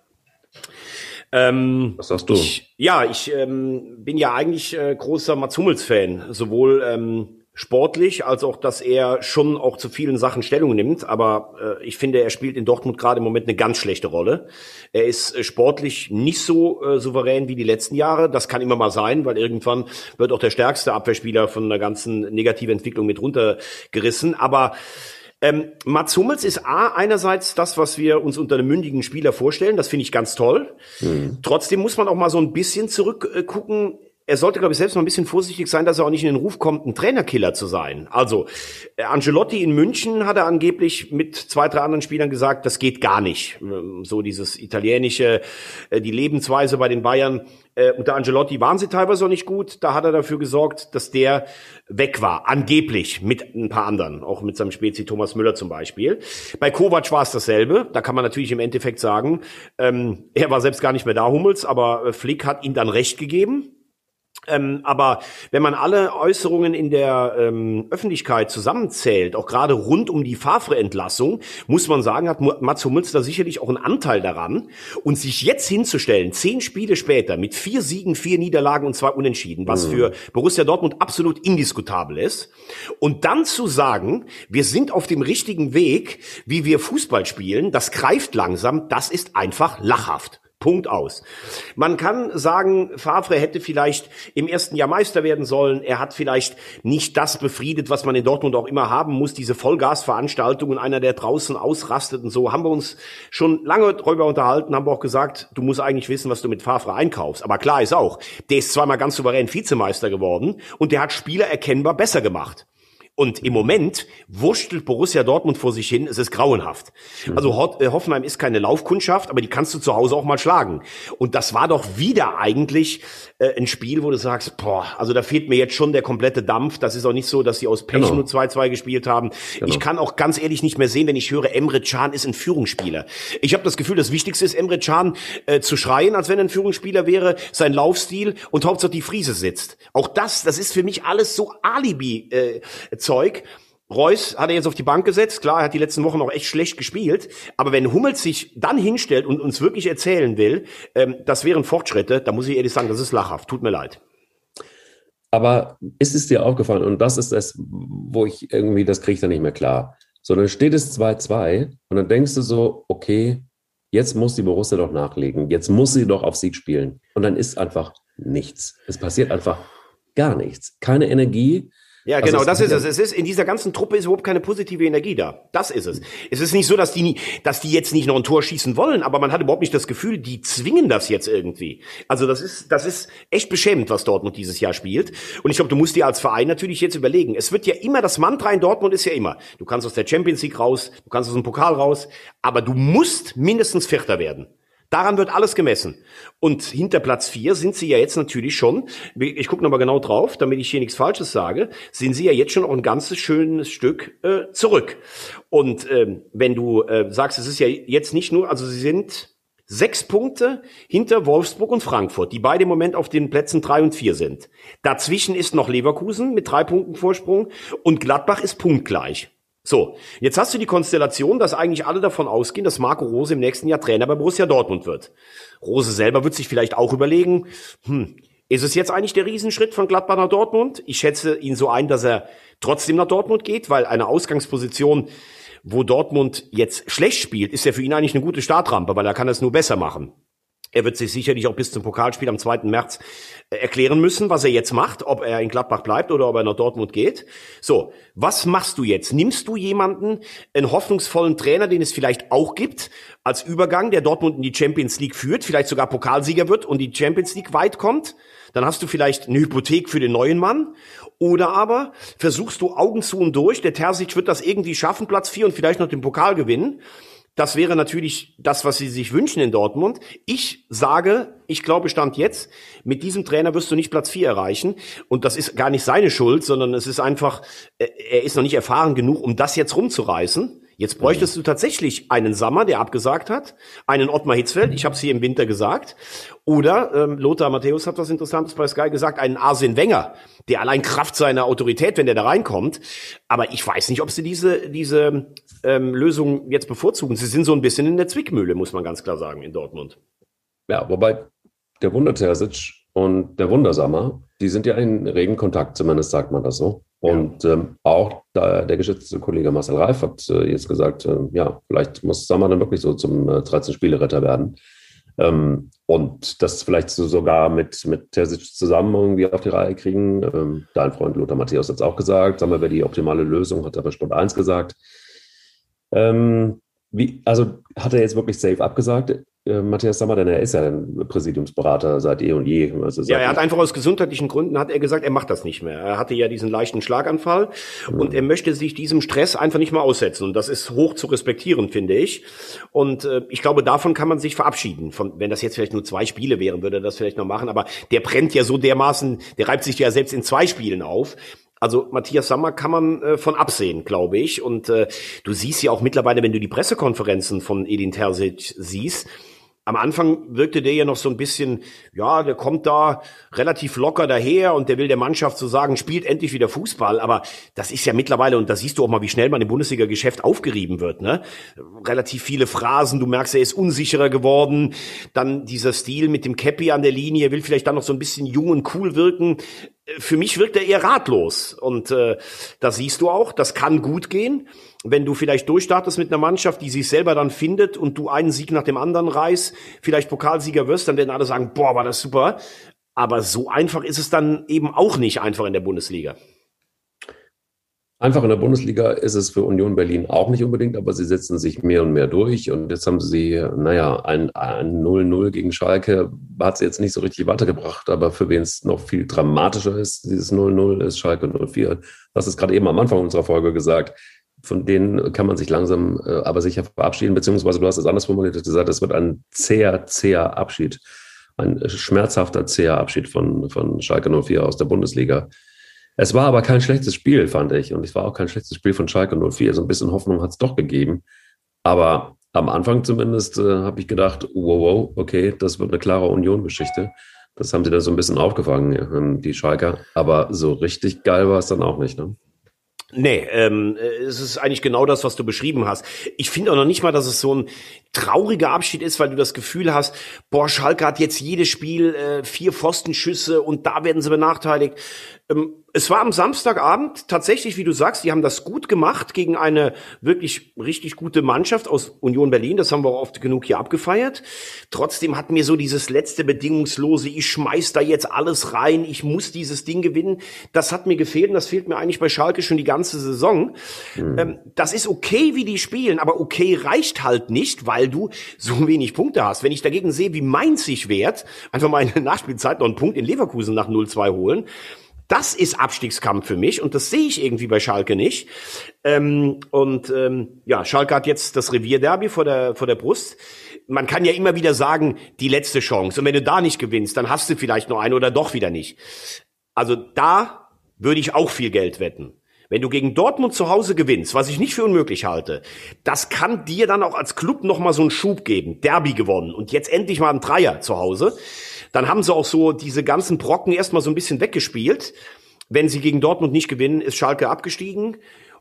B: Ähm, Was sagst du? Ich, ja, ich ähm, bin ja eigentlich äh, großer Mats Hummels-Fan, sowohl ähm, sportlich, als auch, dass er schon auch zu vielen Sachen Stellung nimmt. Aber äh, ich finde, er spielt in Dortmund gerade im Moment eine ganz schlechte Rolle. Er ist äh, sportlich nicht so äh, souverän wie die letzten Jahre. Das kann immer mal sein, weil irgendwann wird auch der stärkste Abwehrspieler von einer ganzen negativen Entwicklung mit runtergerissen. Aber ähm, Mats Hummels ist A, einerseits das, was wir uns unter einem mündigen Spieler vorstellen. Das finde ich ganz toll. Mhm. Trotzdem muss man auch mal so ein bisschen zurückgucken er sollte, glaube ich, selbst mal ein bisschen vorsichtig sein, dass er auch nicht in den Ruf kommt, ein Trainerkiller zu sein. Also, äh, Angelotti in München hat er angeblich mit zwei, drei anderen Spielern gesagt, das geht gar nicht. Ähm, so dieses italienische, äh, die Lebensweise bei den Bayern. Äh, unter Angelotti waren sie teilweise auch nicht gut. Da hat er dafür gesorgt, dass der weg war. Angeblich mit ein paar anderen. Auch mit seinem Spezi Thomas Müller zum Beispiel. Bei Kovac war es dasselbe. Da kann man natürlich im Endeffekt sagen, ähm, er war selbst gar nicht mehr da, Hummels, aber Flick hat ihm dann recht gegeben ähm, aber wenn man alle Äußerungen in der ähm, Öffentlichkeit zusammenzählt, auch gerade rund um die Favre-Entlassung, muss man sagen, hat Mats Hummels da sicherlich auch einen Anteil daran. Und sich jetzt hinzustellen, zehn Spiele später, mit vier Siegen, vier Niederlagen und zwei Unentschieden, was mhm. für Borussia Dortmund absolut indiskutabel ist, und dann zu sagen, wir sind auf dem richtigen Weg, wie wir Fußball spielen, das greift langsam, das ist einfach lachhaft. Punkt aus. Man kann sagen, Favre hätte vielleicht im ersten Jahr Meister werden sollen. Er hat vielleicht nicht das befriedet, was man in Dortmund auch immer haben muss, diese Vollgasveranstaltungen, einer, der draußen ausrastet und so. Haben wir uns schon lange drüber unterhalten, haben wir auch gesagt, du musst eigentlich wissen, was du mit Favre einkaufst. Aber klar ist auch, der ist zweimal ganz souverän Vizemeister geworden und der hat Spieler erkennbar besser gemacht. Und im Moment wurschtelt Borussia Dortmund vor sich hin, es ist grauenhaft. Also Ho äh, Hoffenheim ist keine Laufkundschaft, aber die kannst du zu Hause auch mal schlagen. Und das war doch wieder eigentlich äh, ein Spiel, wo du sagst, boah, also da fehlt mir jetzt schon der komplette Dampf. Das ist auch nicht so, dass sie aus Pech
A: Genau.
B: nur 2-2 gespielt haben. Ich kann auch ganz ehrlich nicht mehr sehen, wenn ich höre, Emre Can ist ein Führungsspieler. Ich habe das Gefühl, das Wichtigste ist, Emre Can äh, zu schreien, als wenn er ein Führungsspieler wäre, sein Laufstil und Hauptsache die Friese sitzt. Auch das, das ist für mich alles so Alibi-Zeug. Reus hat er jetzt auf die Bank gesetzt. Klar, er hat die letzten Wochen auch echt schlecht gespielt. Aber wenn Hummels sich dann hinstellt und uns wirklich erzählen will, ähm, das wären Fortschritte, da muss ich ehrlich sagen, das ist lachhaft. Tut mir leid.
A: Aber ist es dir aufgefallen, und das ist das, wo ich irgendwie, das kriege ich dann nicht mehr klar. So, dann steht es 2-2 und dann denkst du so, okay, jetzt muss die Borussia doch nachlegen, jetzt muss sie doch auf Sieg spielen. Und dann ist einfach nichts. Es passiert einfach gar nichts. Keine Energie.
B: Ja,
A: Also
B: genau, das ist es. Es ist in dieser ganzen Truppe ist überhaupt keine positive Energie da. Das ist es. Es ist nicht so, dass die nie, dass die jetzt nicht noch ein Tor schießen wollen, aber man hat überhaupt nicht das Gefühl, die zwingen das jetzt irgendwie. Also das ist, das ist echt beschämend, was Dortmund dieses Jahr spielt. Und ich glaube, du musst dir als Verein natürlich jetzt überlegen. Es wird ja immer das Mantra in Dortmund ist ja immer. Du kannst aus der Champions League raus, du kannst aus dem Pokal raus, aber du musst mindestens Vierter werden. Daran wird alles gemessen. Und hinter Platz vier sind sie ja jetzt natürlich schon, ich gucke nochmal genau drauf, damit ich hier nichts Falsches sage, sind sie ja jetzt schon auch ein ganzes schönes Stück äh, zurück. Und ähm, wenn du äh, sagst, es ist ja jetzt nicht nur, also sie sind sechs Punkte hinter Wolfsburg und Frankfurt, die beide im Moment auf den Plätzen drei und vier sind. Dazwischen ist noch Leverkusen mit drei Punkten Vorsprung und Gladbach ist punktgleich. So, jetzt hast du die Konstellation, dass eigentlich alle davon ausgehen, dass Marco Rose im nächsten Jahr Trainer bei Borussia Dortmund wird. Rose selber wird sich vielleicht auch überlegen, hm, ist es jetzt eigentlich der Riesenschritt von Gladbach nach Dortmund? Ich schätze ihn so ein, dass er trotzdem nach Dortmund geht, weil eine Ausgangsposition, wo Dortmund jetzt schlecht spielt, ist ja für ihn eigentlich eine gute Startrampe, weil er kann es nur besser machen. Er wird sich sicherlich auch bis zum Pokalspiel am 2. März äh, erklären müssen, was er jetzt macht, ob er in Gladbach bleibt oder ob er nach Dortmund geht. So, was machst du jetzt? Nimmst du jemanden, einen hoffnungsvollen Trainer, den es vielleicht auch gibt, als Übergang, der Dortmund in die Champions League führt, vielleicht sogar Pokalsieger wird und die Champions League weit kommt? Dann hast du vielleicht eine Hypothek für den neuen Mann. Oder aber versuchst du Augen zu und durch, der Terzic wird das irgendwie schaffen, Platz 4 und vielleicht noch den Pokal gewinnen. Das wäre natürlich das, was sie sich wünschen in Dortmund. Ich sage, ich glaube, Stand jetzt, mit diesem Trainer wirst du nicht Platz 4 erreichen. Und das ist gar nicht seine Schuld, sondern es ist einfach, äh, er ist noch nicht erfahren genug, um das jetzt rumzureißen. Jetzt bräuchtest du tatsächlich einen Sammer, der abgesagt hat, einen Ottmar Hitzfeld, ich habe es hier im Winter gesagt, oder ähm, Lothar Matthäus hat was Interessantes bei Sky gesagt, einen Arsene Wenger, der allein Kraft seiner Autorität, wenn der da reinkommt, aber ich weiß nicht, ob sie diese diese ähm, Lösung jetzt bevorzugen. Sie sind so ein bisschen in der Zwickmühle, muss man ganz klar sagen, in Dortmund.
A: Ja, wobei der Wunder Terzic und der Wundersammer, die sind ja in regen Kontakt, zumindest sagt man das so. Und ähm, auch da, der geschätzte Kollege Marcel Reif hat äh, jetzt gesagt, äh, ja, vielleicht muss Sammer dann wirklich so zum äh, 13 Spieleretter werden. Ähm, und das vielleicht so sogar mit, mit Terzic zusammen irgendwie auf die Reihe kriegen. Ähm, dein Freund Lothar Matthäus hat es auch gesagt. Sammer wäre die optimale Lösung, hat er bei Sport 1 gesagt. Ähm, wie, also hat er jetzt wirklich safe abgesagt, äh, Matthias Sammer, denn er ist ja ein Präsidiumsberater seit eh und je. Also
B: Ja, er hat einfach aus gesundheitlichen Gründen, hat er gesagt, er macht das nicht mehr. Er hatte ja diesen leichten Schlaganfall und er möchte sich diesem Stress einfach nicht mehr aussetzen. Und das ist hoch zu respektieren, finde ich. Und äh, ich glaube, davon kann man sich verabschieden. Von, wenn das jetzt vielleicht nur zwei Spiele wären, würde er das vielleicht noch machen. Aber der brennt ja so dermaßen, der reibt sich ja selbst in zwei Spielen auf. Also Matthias Sammer kann man äh, von absehen, glaube ich. Und äh, du siehst ja auch mittlerweile, wenn du die Pressekonferenzen von Edin Terzic siehst, am Anfang wirkte der ja noch so ein bisschen, ja, der kommt da relativ locker daher und der will der Mannschaft so sagen, spielt endlich wieder Fußball. Aber das ist ja mittlerweile, und da siehst du auch mal, wie schnell man im Bundesliga-Geschäft aufgerieben wird, ne? Relativ viele Phrasen, du merkst, er ist unsicherer geworden. Dann dieser Stil mit dem Cappy an der Linie, will vielleicht dann noch so ein bisschen jung und cool wirken. Für mich wirkt er eher ratlos. Und äh, da siehst du auch, das kann gut gehen wenn du vielleicht durchstartest mit einer Mannschaft, die sich selber dann findet und du einen Sieg nach dem anderen reißt, vielleicht Pokalsieger wirst, dann werden alle sagen, boah, war das super. Aber so einfach ist es dann eben auch nicht einfach in der Bundesliga.
A: Einfach in der Bundesliga ist es für Union Berlin auch nicht unbedingt, aber sie setzen sich mehr und mehr durch. Und jetzt haben sie, naja, ein 0-0 gegen Schalke hat sie jetzt nicht so richtig weitergebracht. Aber für wen es noch viel dramatischer ist, dieses 0-0 ist Schalke 04. Das ist gerade eben am Anfang unserer Folge gesagt. Von denen kann man sich langsam äh, aber sicher verabschieden, beziehungsweise du hast es anders formuliert, gesagt, es wird ein zäher, zäher Abschied, ein schmerzhafter, zäher Abschied von, von Schalke 04 aus der Bundesliga. Es war aber kein schlechtes Spiel, fand ich. Und es war auch kein schlechtes Spiel von Schalke 04. So ein bisschen Hoffnung hat es doch gegeben. Aber am Anfang zumindest äh, habe ich gedacht, wow, wow, okay, das wird eine klare Union-Geschichte. Das haben sie dann so ein bisschen aufgefangen, die Schalker. Aber so richtig geil war es dann auch nicht. Ne?
B: Nee, ähm, es ist eigentlich genau das, was du beschrieben hast. Ich finde auch noch nicht mal, dass es so ein trauriger Abschied ist, weil du das Gefühl hast, boah, Schalke hat jetzt jedes Spiel äh, vier Pfostenschüsse und da werden sie benachteiligt. Ähm, es war am Samstagabend tatsächlich, wie du sagst, die haben das gut gemacht gegen eine wirklich richtig gute Mannschaft aus Union Berlin. Das haben wir auch oft genug hier abgefeiert. Trotzdem hat mir so dieses letzte bedingungslose, ich schmeiß da jetzt alles rein, ich muss dieses Ding gewinnen, das hat mir gefehlt und das fehlt mir eigentlich bei Schalke schon die ganze Saison. Mhm. Ähm, das ist okay, wie die spielen, aber okay reicht halt nicht, weil du so wenig Punkte hast. Wenn ich dagegen sehe, wie Mainz sich wehrt, einfach mal in der Nachspielzeit noch einen Punkt in Leverkusen nach 0-2 holen, das ist Abstiegskampf für mich und das sehe ich irgendwie bei Schalke nicht. Ähm, und ähm, ja, Schalke hat jetzt das Revierderby vor der, vor der Brust. Man kann ja immer wieder sagen, die letzte Chance. Und wenn du da nicht gewinnst, dann hast du vielleicht noch eine oder doch wieder nicht. Also da würde ich auch viel Geld wetten. Wenn du gegen Dortmund zu Hause gewinnst, was ich nicht für unmöglich halte, das kann dir dann auch als Club nochmal so einen Schub geben. Derby gewonnen und jetzt endlich mal ein Dreier zu Hause. Dann haben sie auch so diese ganzen Brocken erstmal so ein bisschen weggespielt. Wenn sie gegen Dortmund nicht gewinnen, ist Schalke abgestiegen.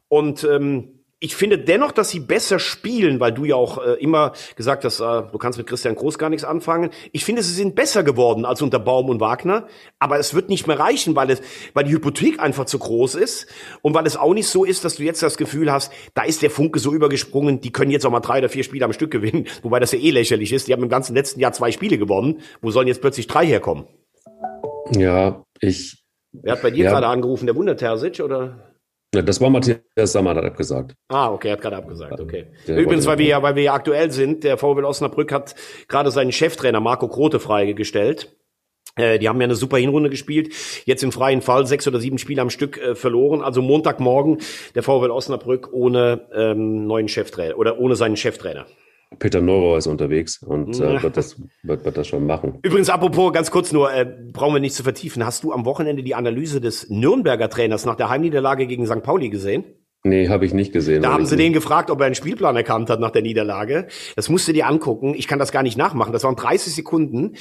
B: Und ähm, ich finde dennoch, dass sie besser spielen, weil du ja auch äh, immer gesagt hast, äh, du kannst mit Christian Groß gar nichts anfangen. Ich finde, sie sind besser geworden als unter Baum und Wagner, aber es wird nicht mehr reichen, weil es, weil die Hypothek einfach zu groß ist und weil es auch nicht so ist, dass du jetzt das Gefühl hast, da ist der Funke so übergesprungen, die können jetzt auch mal drei oder vier Spiele am Stück gewinnen, <laughs> wobei das ja eh lächerlich ist. Die haben im ganzen letzten Jahr zwei Spiele gewonnen. Wo sollen jetzt plötzlich drei herkommen?
A: Ja, ich.
B: Wer hat bei dir ja. gerade angerufen? Der Wundertersic oder?
A: Ja, das war Matthias Sammer, hat abgesagt.
B: Ah, okay, er hat gerade abgesagt, okay. Der Übrigens, weil wir ja, weil wir ja aktuell sind, der VfL Osnabrück hat gerade seinen Cheftrainer Marco Krote freigestellt. Äh, die haben ja eine super Hinrunde gespielt. Jetzt im freien Fall sechs oder sieben Spiele am Stück äh, verloren. Also Montagmorgen der VfL Osnabrück ohne ähm, neuen Cheftrainer oder ohne seinen Cheftrainer.
A: Peter Neuro ist unterwegs und äh, wird, das, wird, wird das schon machen.
B: Übrigens, apropos, ganz kurz nur, äh, brauchen wir nicht zu vertiefen. Hast du am Wochenende die Analyse des Nürnberger Trainers nach der Heimniederlage gegen St. Pauli gesehen?
A: Nee, habe ich nicht gesehen.
B: Da haben sie den gefragt, ob er einen Spielplan erkannt hat nach der Niederlage. Das musst du dir angucken. Ich kann das gar nicht nachmachen. Das waren 30 Sekunden,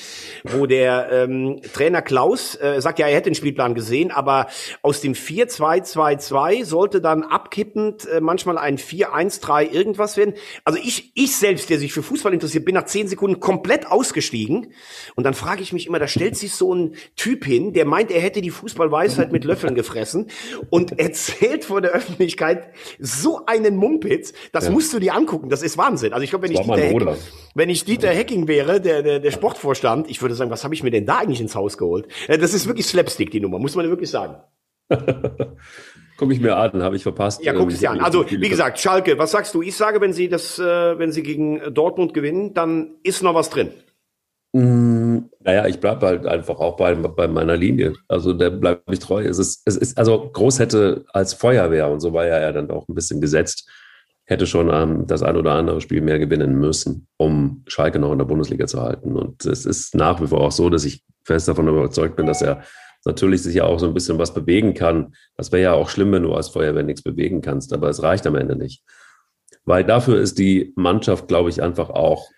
B: wo der ähm, Trainer Klaus äh, sagt, ja, er hätte den Spielplan gesehen, aber aus dem 4-2-2-2 sollte dann abkippend äh, manchmal ein 4-1-3 irgendwas werden. Also ich, ich selbst, der sich für Fußball interessiert, bin nach 10 Sekunden komplett ausgestiegen. Und dann frage ich mich immer, da stellt sich so ein Typ hin, der meint, er hätte die Fußballweisheit mit Löffeln gefressen und erzählt vor der Öffentlichkeit, Zeit so einen Mumpitz, das ja. musst du dir angucken, das ist Wahnsinn. Also ich glaube, wenn, ich Dieter Hecking, wenn ich Dieter Hecking wäre, der, der, der Sportvorstand, ich würde sagen, was habe ich mir denn da eigentlich ins Haus geholt? Äh, das ist wirklich Slapstick, die Nummer, muss man wirklich sagen. <laughs>
A: Guck ich mir an, habe ich verpasst.
B: Ja, guck es dir an. Also, wie gesagt, Schalke, was sagst du? Ich sage, wenn sie das, äh, wenn sie gegen Dortmund gewinnen, dann ist noch was drin.
A: Mm, naja, ich bleibe halt einfach auch bei, bei meiner Linie. Also da bleibe ich treu. Es ist, es ist, also Groß hätte als Feuerwehr, und so war ja er dann auch ein bisschen gesetzt, hätte schon ähm, das ein oder andere Spiel mehr gewinnen müssen, um Schalke noch in der Bundesliga zu halten. Und es ist nach wie vor auch so, dass ich fest davon überzeugt bin, dass er natürlich sich ja auch so ein bisschen was bewegen kann. Das wäre ja auch schlimm, wenn du als Feuerwehr nichts bewegen kannst, aber es reicht am Ende nicht. Weil dafür ist die Mannschaft, glaube ich, einfach auch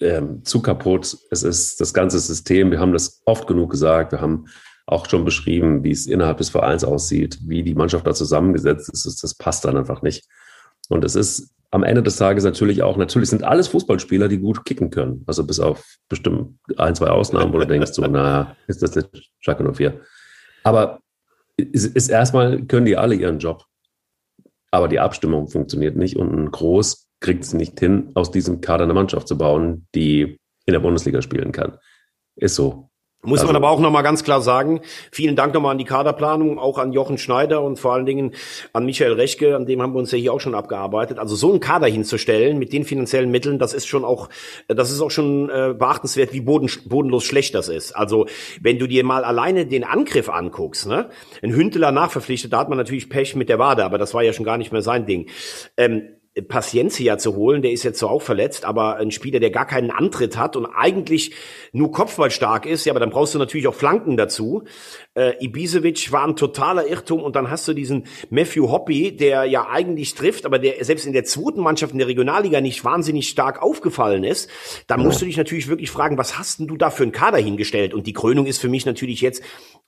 A: ähm, zu kaputt. Es ist das ganze System. Wir haben das oft genug gesagt. Wir haben auch schon beschrieben, wie es innerhalb des Vereins aussieht, wie die Mannschaft da zusammengesetzt ist. Das passt dann einfach nicht. Und es ist am Ende des Tages natürlich auch, natürlich sind alles Fußballspieler, die gut kicken können. Also bis auf bestimmt ein, zwei Ausnahmen, wo du denkst, so, naja, ist das jetzt Schalke 04. Aber es ist erstmal, können die alle ihren Job. Aber die Abstimmung funktioniert nicht und ein Groß kriegt es nicht hin, aus diesem Kader eine Mannschaft zu bauen, die in der Bundesliga spielen kann. Ist so.
B: Muss
A: Also-
B: man aber auch nochmal ganz klar sagen, vielen Dank nochmal an die Kaderplanung, auch an Jochen Schneider und vor allen Dingen an Michael Rechke, an dem haben wir uns ja hier auch schon abgearbeitet. Also so einen Kader hinzustellen mit den finanziellen Mitteln, das ist schon auch, das ist auch schon äh, beachtenswert, wie boden, bodenlos schlecht das ist. Also wenn du dir mal alleine den Angriff anguckst, ne, ein Hünteler nachverpflichtet, da hat man natürlich Pech mit der Wade, aber das war ja schon gar nicht mehr sein Ding. Ähm, Paciencia zu holen, der ist jetzt so auch verletzt, aber ein Spieler, der gar keinen Antritt hat und eigentlich nur Kopfballstark ist, ja, aber dann brauchst du natürlich auch Flanken dazu. Äh, Ibisevic war ein totaler Irrtum und dann hast du diesen Matthew Hoppy, der ja eigentlich trifft, aber der selbst in der zweiten Mannschaft in der Regionalliga nicht wahnsinnig stark aufgefallen ist. Da musst du dich natürlich wirklich fragen, was hast denn du da für einen Kader hingestellt? Und die Krönung ist für mich natürlich jetzt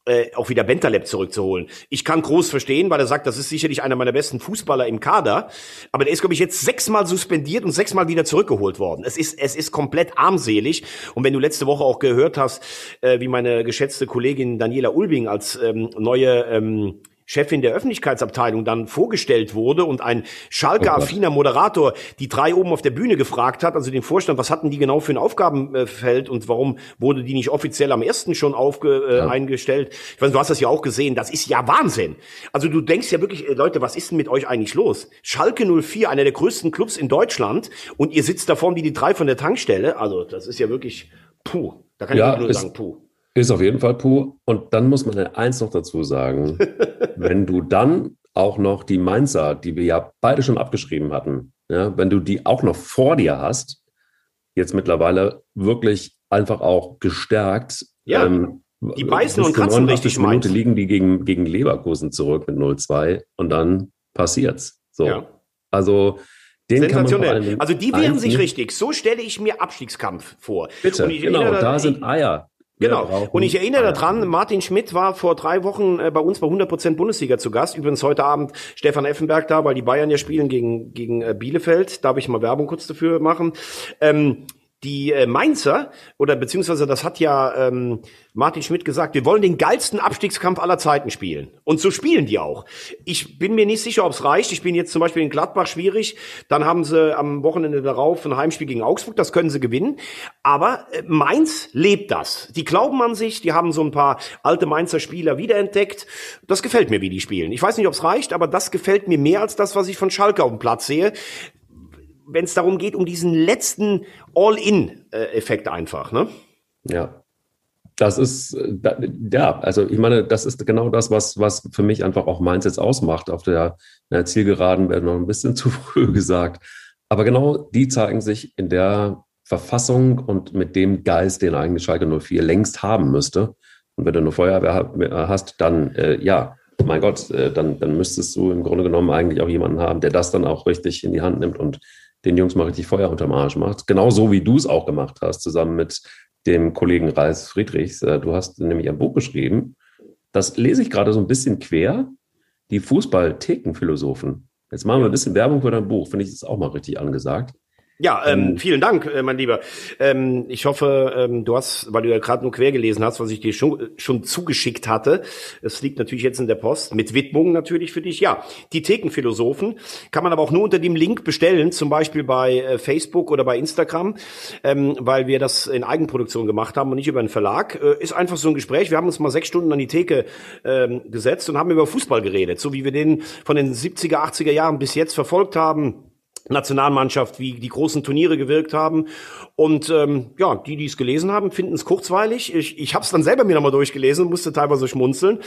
B: äh, auch wieder Bentaleb zurückzuholen. Ich kann Groß verstehen, weil er sagt, das ist sicherlich einer meiner besten Fußballer im Kader, aber der ist, glaube ich, jetzt sechsmal suspendiert und sechsmal wieder zurückgeholt worden. Es ist, es ist komplett armselig. Und wenn du letzte Woche auch gehört hast, äh, wie meine geschätzte Kollegin Daniela Ulbing als ähm, neue ähm, Chefin der Öffentlichkeitsabteilung dann vorgestellt wurde und ein Schalker
A: Oh
B: Moderator die drei oben auf der Bühne gefragt hat, also den Vorstand, was hatten die genau für ein Aufgabenfeld und warum wurde die nicht offiziell am ersten schon aufge, äh,
A: Ja.
B: eingestellt? Ich weiß, du hast das ja auch gesehen, das ist ja Wahnsinn. Also du denkst ja wirklich, äh, Leute, was ist denn mit euch eigentlich los? Schalke 04, einer der größten Clubs in Deutschland und ihr sitzt da vorne wie die drei von der Tankstelle, also das ist ja wirklich puh. Da kann
A: Ja,
B: ich nur sagen, puh.
A: Ist auf jeden Fall puh. Und dann muss man eins noch dazu sagen. <laughs> wenn du dann auch noch die Mainzer, die wir ja beide schon abgeschrieben hatten, ja, wenn du die auch noch vor dir hast, jetzt mittlerweile wirklich einfach auch gestärkt.
B: Ja,
A: ähm,
B: die beißen und kratzen
A: 89.
B: richtig,
A: Minute
B: Mainz.
A: liegen die gegen, gegen Leverkusen zurück mit 0-2 und dann passiert's. So.
B: Ja.
A: Also den
B: Sensationell. Also die wehren sich richtig. So stelle ich mir Abstiegskampf vor.
A: Bitte,
B: Und ich
A: genau,
B: erinnere-
A: da sind Eier.
B: Genau. Und ich erinnere daran, Martin Schmidt war vor drei Wochen äh, bei uns bei 100% Bundesliga zu Gast. Übrigens heute Abend Stefan Effenberg da, weil die Bayern ja spielen gegen, gegen äh, Bielefeld. Darf ich mal Werbung kurz dafür machen? Ähm, die äh, Mainzer, oder beziehungsweise das hat ja ähm, Martin Schmidt gesagt, wir wollen den geilsten Abstiegskampf aller Zeiten spielen. Und so spielen die auch. Ich bin mir nicht sicher, ob es reicht. Ich bin jetzt zum Beispiel in Gladbach schwierig. Dann haben sie am Wochenende darauf ein Heimspiel gegen Augsburg. Das können sie gewinnen. Aber äh, Mainz lebt das. Die glauben an sich. Die haben so ein paar alte Mainzer Spieler wiederentdeckt. Das gefällt mir, wie die spielen. Ich weiß nicht, ob es reicht, aber das gefällt mir mehr als das, was ich von Schalke auf dem Platz sehe wenn es darum geht, um diesen letzten All-In-Effekt einfach, ne?
A: Ja. Das ist, äh, ja, also ich meine, das ist genau das, was, was für mich einfach auch Mainz jetzt ausmacht. Auf der, der Zielgeraden wäre noch ein bisschen <laughs> zu früh gesagt. Aber genau die zeigen sich in der Verfassung und mit dem Geist, den eigentlich Schalke 04 längst haben müsste. Und wenn du eine Feuerwehr ha- hast, dann, äh, ja, mein Gott, äh, dann, dann müsstest du im Grunde genommen eigentlich auch jemanden haben, der das dann auch richtig in die Hand nimmt und den Jungs mal richtig Feuer unterm Arsch macht. Genauso wie du es auch gemacht hast, zusammen mit dem Kollegen Reis Friedrichs. Äh, Du hast nämlich ein Buch geschrieben. Das lese ich gerade so ein bisschen quer. Die Fußball-Thekenphilosophen. Jetzt machen wir ein bisschen Werbung für dein Buch. Finde ich das auch mal richtig angesagt.
B: Ja, ähm,
A: Ähm,
B: vielen Dank, äh, mein Lieber. Ähm, ich hoffe, ähm, du hast, weil du ja gerade nur quer gelesen hast, was ich dir schon, schon zugeschickt hatte. Es liegt natürlich jetzt in der Post, mit Widmung natürlich für dich. Ja, die Thekenphilosophen kann man aber auch nur unter dem Link bestellen, zum Beispiel bei äh, Facebook oder bei Instagram, ähm, weil wir das in Eigenproduktion gemacht haben und nicht über einen Verlag. Äh, ist einfach so ein Gespräch. Wir haben uns mal sechs Stunden an die Theke ähm, gesetzt und haben über Fußball geredet, so wie wir den von den 70er, 80er Jahren bis jetzt verfolgt haben. Nationalmannschaft, wie die großen Turniere gewirkt haben. Und ähm, ja, die, die es gelesen haben, finden es kurzweilig. Ich, ich habe es dann selber mir nochmal durchgelesen, musste teilweise schmunzeln.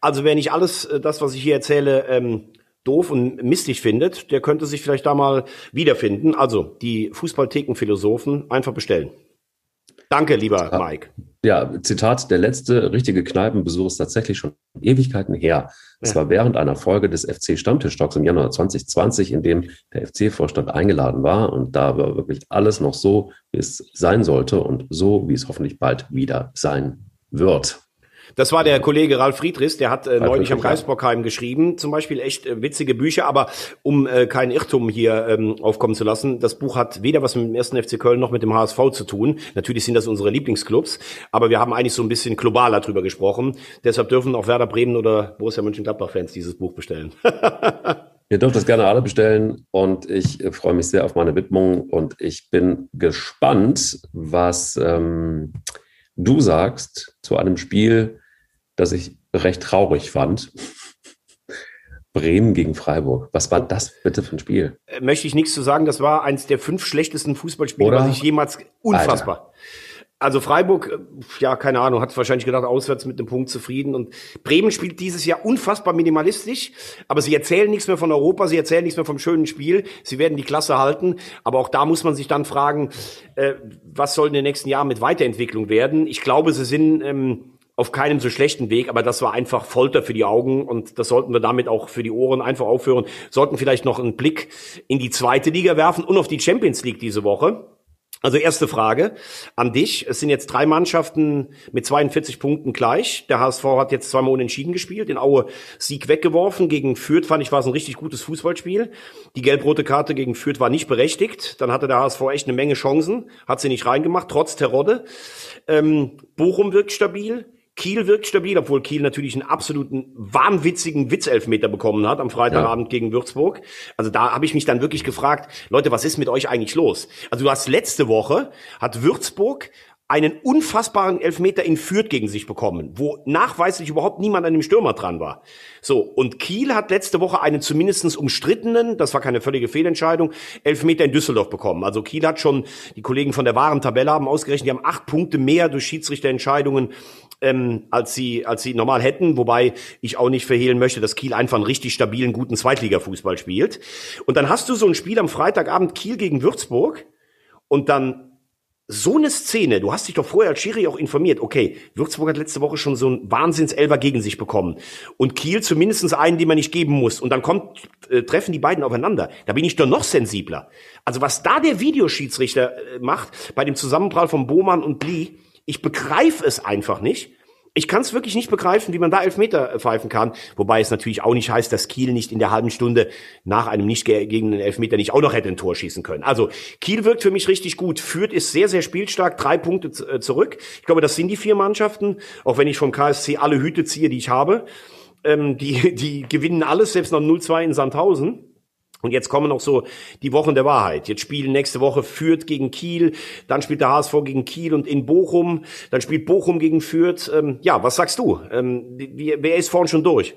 B: Also wer nicht alles äh, das, was ich hier erzähle, ähm, doof und mistig findet, der könnte sich vielleicht da mal wiederfinden. Also die Fußballthekenphilosophen einfach bestellen. Danke, lieber. Mike.
A: Ja, Zitat, der letzte richtige Kneipenbesuch ist tatsächlich schon Ewigkeiten her. Es
B: Ja.
A: war während einer Folge des FC Stammtischtalks im Januar 2020, in dem der FC-Vorstand eingeladen war. Und da war wirklich alles noch so, wie es sein sollte und so, wie es hoffentlich bald wieder sein wird.
B: Das war der Kollege Ralf Friedrichs, der hat äh, neulich am. Geisbockheim geschrieben, zum Beispiel echt äh, witzige Bücher, aber um äh, keinen Irrtum hier ähm, aufkommen zu lassen, das Buch hat weder was mit dem ersten FC Köln noch mit dem HSV zu tun. Natürlich sind das unsere Lieblingsclubs, aber wir haben eigentlich so ein bisschen globaler drüber gesprochen. Deshalb dürfen auch Werder Bremen oder Borussia Mönchengladbach-Fans dieses Buch bestellen. <laughs>
A: Ihr dürft das gerne alle bestellen und ich äh, freue mich sehr auf meine Widmung und ich bin gespannt, was, ähm, Du sagst zu einem Spiel, das ich recht traurig fand. Bremen gegen Freiburg. Was war das bitte für ein Spiel?
B: Äh, möchte ich nichts zu sagen. Das war eins der fünf schlechtesten Fußballspiele,
A: Oder?
B: was ich jemals unfassbar.
A: Alter.
B: Also Freiburg, äh, ja, keine Ahnung, hat wahrscheinlich gedacht, auswärts mit dem Punkt zufrieden. Und Bremen spielt dieses Jahr unfassbar minimalistisch, aber sie erzählen nichts mehr von Europa, sie erzählen nichts mehr vom schönen Spiel, sie werden die Klasse halten. Aber auch da muss man sich dann fragen, äh, was soll in den nächsten Jahren mit Weiterentwicklung werden? Ich glaube, sie sind ähm, auf keinem so schlechten Weg, aber das war einfach Folter für die Augen und das sollten wir damit auch für die Ohren einfach aufhören. Sollten vielleicht noch einen Blick in die zweite Liga werfen und auf die Champions League diese Woche. Also erste Frage an dich. Es sind jetzt drei Mannschaften mit 42 Punkten gleich. Der HSV hat jetzt zweimal unentschieden gespielt, den Aue Sieg weggeworfen. Gegen Fürth fand ich war es ein richtig gutes Fußballspiel. Die gelb-rote Karte gegen Fürth war nicht berechtigt. Dann hatte der HSV echt eine Menge Chancen, hat sie nicht reingemacht, trotz Terodde. Ähm, Bochum wirkt stabil. Kiel wirkt stabil, obwohl Kiel natürlich einen absoluten wahnwitzigen Witzelfmeter bekommen hat am Freitagabend gegen Würzburg. Also da habe ich mich dann wirklich gefragt, Leute, was ist mit euch eigentlich los? Also du hast letzte Woche hat Würzburg einen unfassbaren Elfmeter in Fürth gegen sich bekommen, wo nachweislich überhaupt niemand an dem Stürmer dran war. So, und Kiel hat letzte Woche einen zumindestens umstrittenen, das war keine völlige Fehlentscheidung, Elfmeter in Düsseldorf bekommen. Also Kiel hat schon, die Kollegen von der wahren Tabelle haben ausgerechnet, die haben acht Punkte mehr durch Schiedsrichterentscheidungen ähm, als sie als sie normal hätten, wobei ich auch nicht verhehlen möchte, dass Kiel einfach einen richtig stabilen, guten Zweitligafußball spielt. Und dann hast du so ein Spiel am Freitagabend Kiel gegen Würzburg und dann so eine Szene, du hast dich doch vorher als Schiri auch informiert, okay, Würzburg hat letzte Woche schon so einen Wahnsinnselfer gegen sich bekommen und Kiel zumindestens einen, den man nicht geben muss und dann kommt, äh, treffen die beiden aufeinander. Da bin ich doch noch sensibler. Also was da der Videoschiedsrichter äh, macht bei dem Zusammenprall von Bohmann und Lee, ich begreife es einfach nicht. Ich kann es wirklich nicht begreifen, wie man da Elfmeter äh, pfeifen kann. Wobei es natürlich auch nicht heißt, dass Kiel nicht in der halben Stunde nach einem nicht ge- gegen den Elfmeter nicht auch noch hätte ein Tor schießen können. Also Kiel wirkt für mich richtig gut. Fürth ist sehr, sehr spielstark. Drei Punkte äh, zurück. Ich glaube, das sind die vier Mannschaften. Auch wenn ich vom KSC alle Hüte ziehe, die ich habe. Ähm, die, <laughs> die gewinnen alles, selbst noch 0-2 in Sandhausen. Und jetzt kommen noch so die Wochen der Wahrheit. Jetzt spielen nächste Woche Fürth gegen Kiel, dann spielt der HSV gegen Kiel und in Bochum, dann spielt Bochum gegen Fürth. Ähm, ja, was sagst du? Ähm, wie, wer ist vorhin schon durch?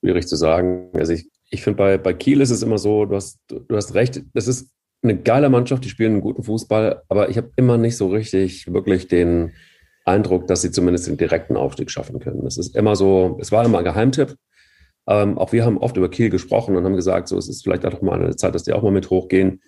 A: Schwierig zu sagen. Also ich, ich finde, bei, bei Kiel ist es immer so, du hast, du hast recht, das ist eine geile Mannschaft, die spielen einen guten Fußball, aber ich habe immer nicht so richtig wirklich den Eindruck, dass sie zumindest den direkten Aufstieg schaffen können. Es ist immer so, es war immer ein Geheimtipp. Ähm, auch wir haben oft über Kiel gesprochen und haben gesagt, so es ist vielleicht auch mal eine Zeit, dass die auch mal mit hochgehen.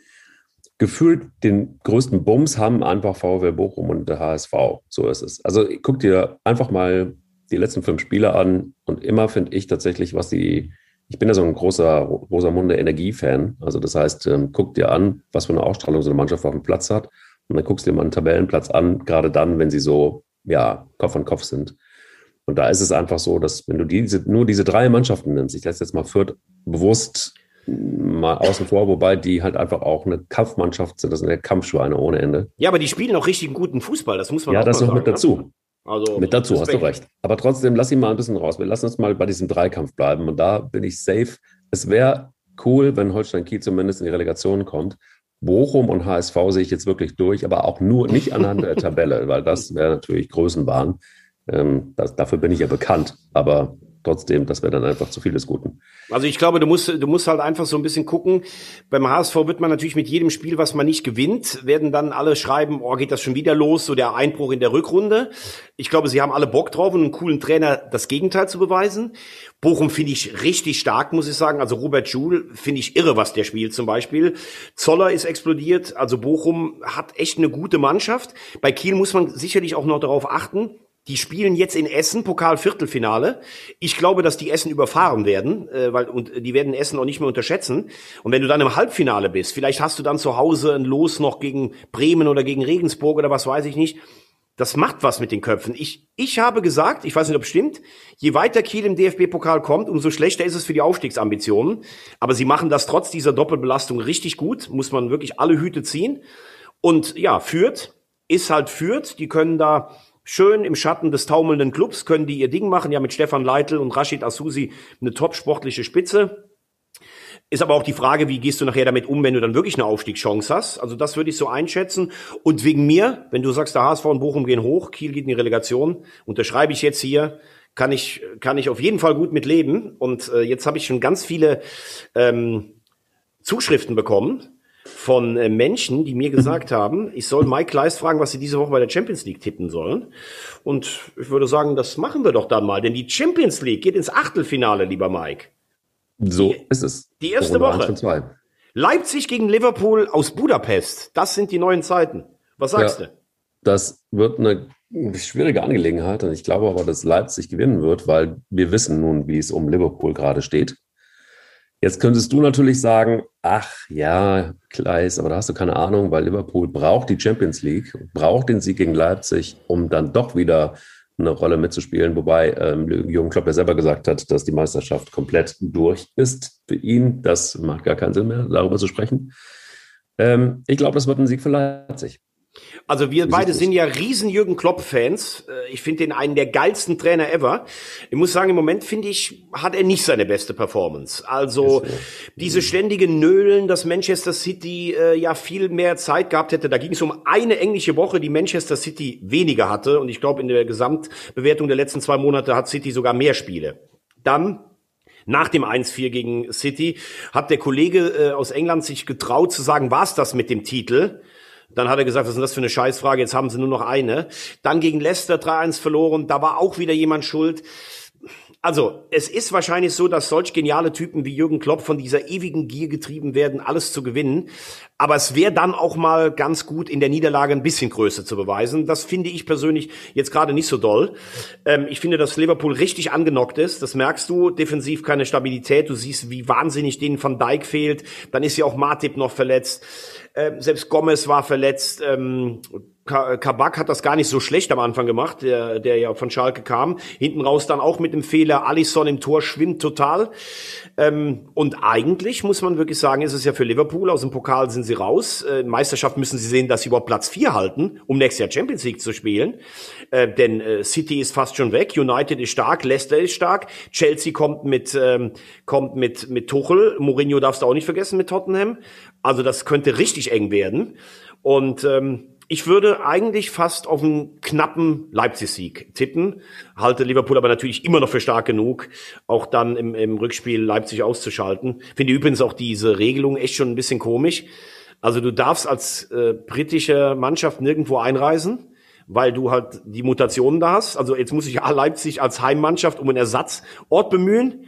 A: Gefühlt den größten Bums haben einfach VfL Bochum und der HSV. So ist es. Also guck dir einfach mal die letzten fünf Spiele an und immer finde ich tatsächlich, was die, ich bin ja so ein großer Rosamunde Energie-Fan. Also das heißt, ähm, guck dir an, was für eine Ausstrahlung so eine Mannschaft auf dem Platz hat. Und dann guckst du dir mal einen Tabellenplatz an, gerade dann, wenn sie so, ja, Kopf an Kopf sind. Und da ist es einfach so, dass wenn du diese, nur diese drei Mannschaften nimmst, ich lasse jetzt mal Fürth bewusst mal außen vor, wobei die halt einfach auch eine Kampfmannschaft sind, das sind ja Kampfschweine ohne Ende.
B: Ja, aber die spielen auch richtig guten Fußball, das muss man
A: Ja,
B: auch
A: das noch mit
B: sagen,
A: dazu.
B: Ne? Also,
A: Mit dazu, hast du recht. Aber trotzdem, lass ihn mal ein bisschen raus. Wir lassen uns mal bei diesem Dreikampf bleiben. Und da bin ich safe. Es wäre cool, wenn Holstein Kiel zumindest in die Relegation kommt. Bochum und HSV sehe ich jetzt wirklich durch, aber auch nur nicht anhand der <laughs> Tabelle, weil das wäre natürlich Größenwahn. Ähm, das, dafür bin ich ja bekannt. Aber trotzdem, das wäre dann einfach zu viel des Guten.
B: Also ich glaube, du musst, du musst halt einfach so ein bisschen gucken. Beim HSV wird man natürlich mit jedem Spiel, was man nicht gewinnt, werden dann alle schreiben, oh, geht das schon wieder los, so der Einbruch in der Rückrunde. Ich glaube, sie haben alle Bock drauf einen coolen Trainer das Gegenteil zu beweisen. Bochum finde ich richtig stark, muss ich sagen. Also Robert Joule finde ich irre, was der spielt zum Beispiel. Zoller ist explodiert. Also Bochum hat echt eine gute Mannschaft. Bei Kiel muss man sicherlich auch noch darauf achten, die spielen jetzt in Essen, Pokal-Viertelfinale. Ich glaube, dass die Essen überfahren werden, äh, weil und die werden Essen auch nicht mehr unterschätzen. Und wenn du dann im Halbfinale bist, vielleicht hast du dann zu Hause ein Los noch gegen Bremen oder gegen Regensburg oder was weiß ich nicht. Das macht was mit den Köpfen. Ich, ich habe gesagt, ich weiß nicht, ob es stimmt, je weiter Kiel im DFB-Pokal kommt, umso schlechter ist es für die Aufstiegsambitionen. Aber sie machen das trotz dieser Doppelbelastung richtig gut, muss man wirklich alle Hüte ziehen. Und ja, Fürth ist halt Fürth, die können da schön im Schatten des taumelnden Clubs, können die ihr Ding machen, ja mit Stefan Leitl und Rashid Asusi eine top sportliche Spitze. Ist aber auch die Frage, wie gehst du nachher damit um, wenn du dann wirklich eine Aufstiegschance hast? Also das würde ich so einschätzen. Und wegen mir, wenn du sagst, der HSV und Bochum gehen hoch, Kiel geht in die Relegation, unterschreibe ich jetzt hier, kann ich, kann ich auf jeden Fall gut mit leben. Und äh, jetzt habe ich schon ganz viele ähm, Zuschriften bekommen von äh, Menschen, die mir gesagt haben, ich soll Mike Kleist fragen, was sie diese Woche bei der Champions League tippen sollen. Und ich würde sagen, das machen wir doch dann mal, denn die Champions League geht ins Achtelfinale, lieber Mike.
A: So ist es.
B: Die erste Woche. Leipzig gegen Liverpool aus Budapest. Das sind die neuen Zeiten. Was sagst
A: Ja.
B: du?
A: Das wird eine schwierige Angelegenheit und ich glaube aber, dass Leipzig gewinnen wird, weil wir wissen nun, wie es um Liverpool gerade steht. Jetzt könntest du natürlich sagen, ach ja, Kleis, aber da hast du keine Ahnung, weil Liverpool braucht die Champions League, braucht den Sieg gegen Leipzig, um dann doch wieder eine Rolle mitzuspielen. Wobei ähm, Jürgen Klopp ja selber gesagt hat, dass die Meisterschaft komplett durch ist für ihn. Das macht gar keinen Sinn mehr, darüber zu sprechen. Ähm, ich glaube, das wird ein Sieg für Leipzig.
B: Also wir beide sind ja riesen Jürgen Klopp-Fans. Äh, Ich finde den einen der geilsten Trainer ever. Ich muss sagen, im Moment finde ich, hat er nicht seine beste Performance. Also diese ständige Nölen, dass Manchester City äh, ja viel mehr Zeit gehabt hätte. Da ging es um eine englische Woche, die Manchester City weniger hatte. Und ich glaube, in der Gesamtbewertung der letzten zwei Monate hat City sogar mehr Spiele. Dann nach dem 1-4 gegen City hat der Kollege äh, aus England sich getraut zu sagen, war's das mit dem Titel? Dann hat er gesagt, was ist denn das für eine Scheißfrage? Jetzt haben sie nur noch eine. Dann gegen Leicester 3-1 verloren. Da war auch wieder jemand schuld. Also, es ist wahrscheinlich so, dass solch geniale Typen wie Jürgen Klopp von dieser ewigen Gier getrieben werden, alles zu gewinnen. Aber es wäre dann auch mal ganz gut, in der Niederlage ein bisschen Größe zu beweisen. Das finde ich persönlich jetzt gerade nicht so doll. Ähm, ich finde, dass Liverpool richtig angenockt ist. Das merkst du. Defensiv keine Stabilität. Du siehst, wie wahnsinnig denen Van Dijk fehlt. Dann ist ja auch Matip noch verletzt. Ähm, selbst Gomez war verletzt. Ähm, Kabak hat das gar nicht so schlecht am Anfang gemacht, der, der ja von Schalke kam. Hinten raus dann auch mit dem Fehler. Alisson im Tor schwimmt total. Ähm, und eigentlich muss man wirklich sagen, ist es ja für Liverpool, aus dem Pokal sind sie raus. Äh, Meisterschaft müssen sie sehen, dass sie überhaupt Platz 4 halten, um nächstes Jahr Champions League zu spielen. Äh, denn äh, City ist fast schon weg, United ist stark, Leicester ist stark, Chelsea kommt mit, ähm, kommt mit, mit Tuchel, Mourinho darfst du auch nicht vergessen mit Tottenham. Also das könnte richtig eng werden. Und ähm, ich würde eigentlich fast auf einen knappen Leipzig-Sieg tippen. Halte Liverpool aber natürlich immer noch für stark genug, auch dann im, im Rückspiel Leipzig auszuschalten. Finde übrigens auch diese Regelung echt schon ein bisschen komisch. Also du darfst als äh, britische Mannschaft nirgendwo einreisen, weil du halt die Mutationen da hast. Also jetzt muss sich ja <laughs> Leipzig als Heimmannschaft um einen Ersatzort bemühen.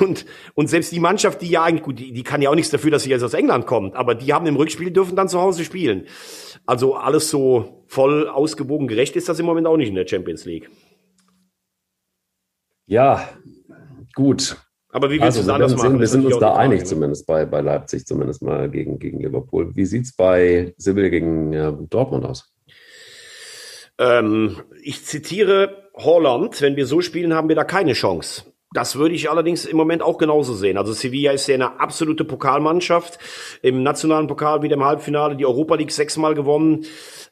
B: Und, und selbst die Mannschaft, die ja eigentlich, gut, die, die kann ja auch nichts dafür, dass sie jetzt aus England kommt, aber die haben im Rückspiel, dürfen dann zu Hause spielen. Also alles so voll ausgewogen gerecht ist das im Moment auch nicht in der Champions League.
A: Ja, gut.
B: Aber wie willst
A: Also,
B: du es anders machen?
A: wir sind uns da einig,
B: Frage,
A: zumindest bei, bei Leipzig, zumindest mal gegen, gegen Liverpool. Wie sieht's bei Sevilla gegen äh, Dortmund aus?
B: Ähm, ich zitiere Holland, wenn wir so spielen, haben wir da keine Chance. Das würde ich allerdings im Moment auch genauso sehen. Also Sevilla ist ja eine absolute Pokalmannschaft. Im nationalen Pokal wieder im Halbfinale, die Europa League sechsmal gewonnen.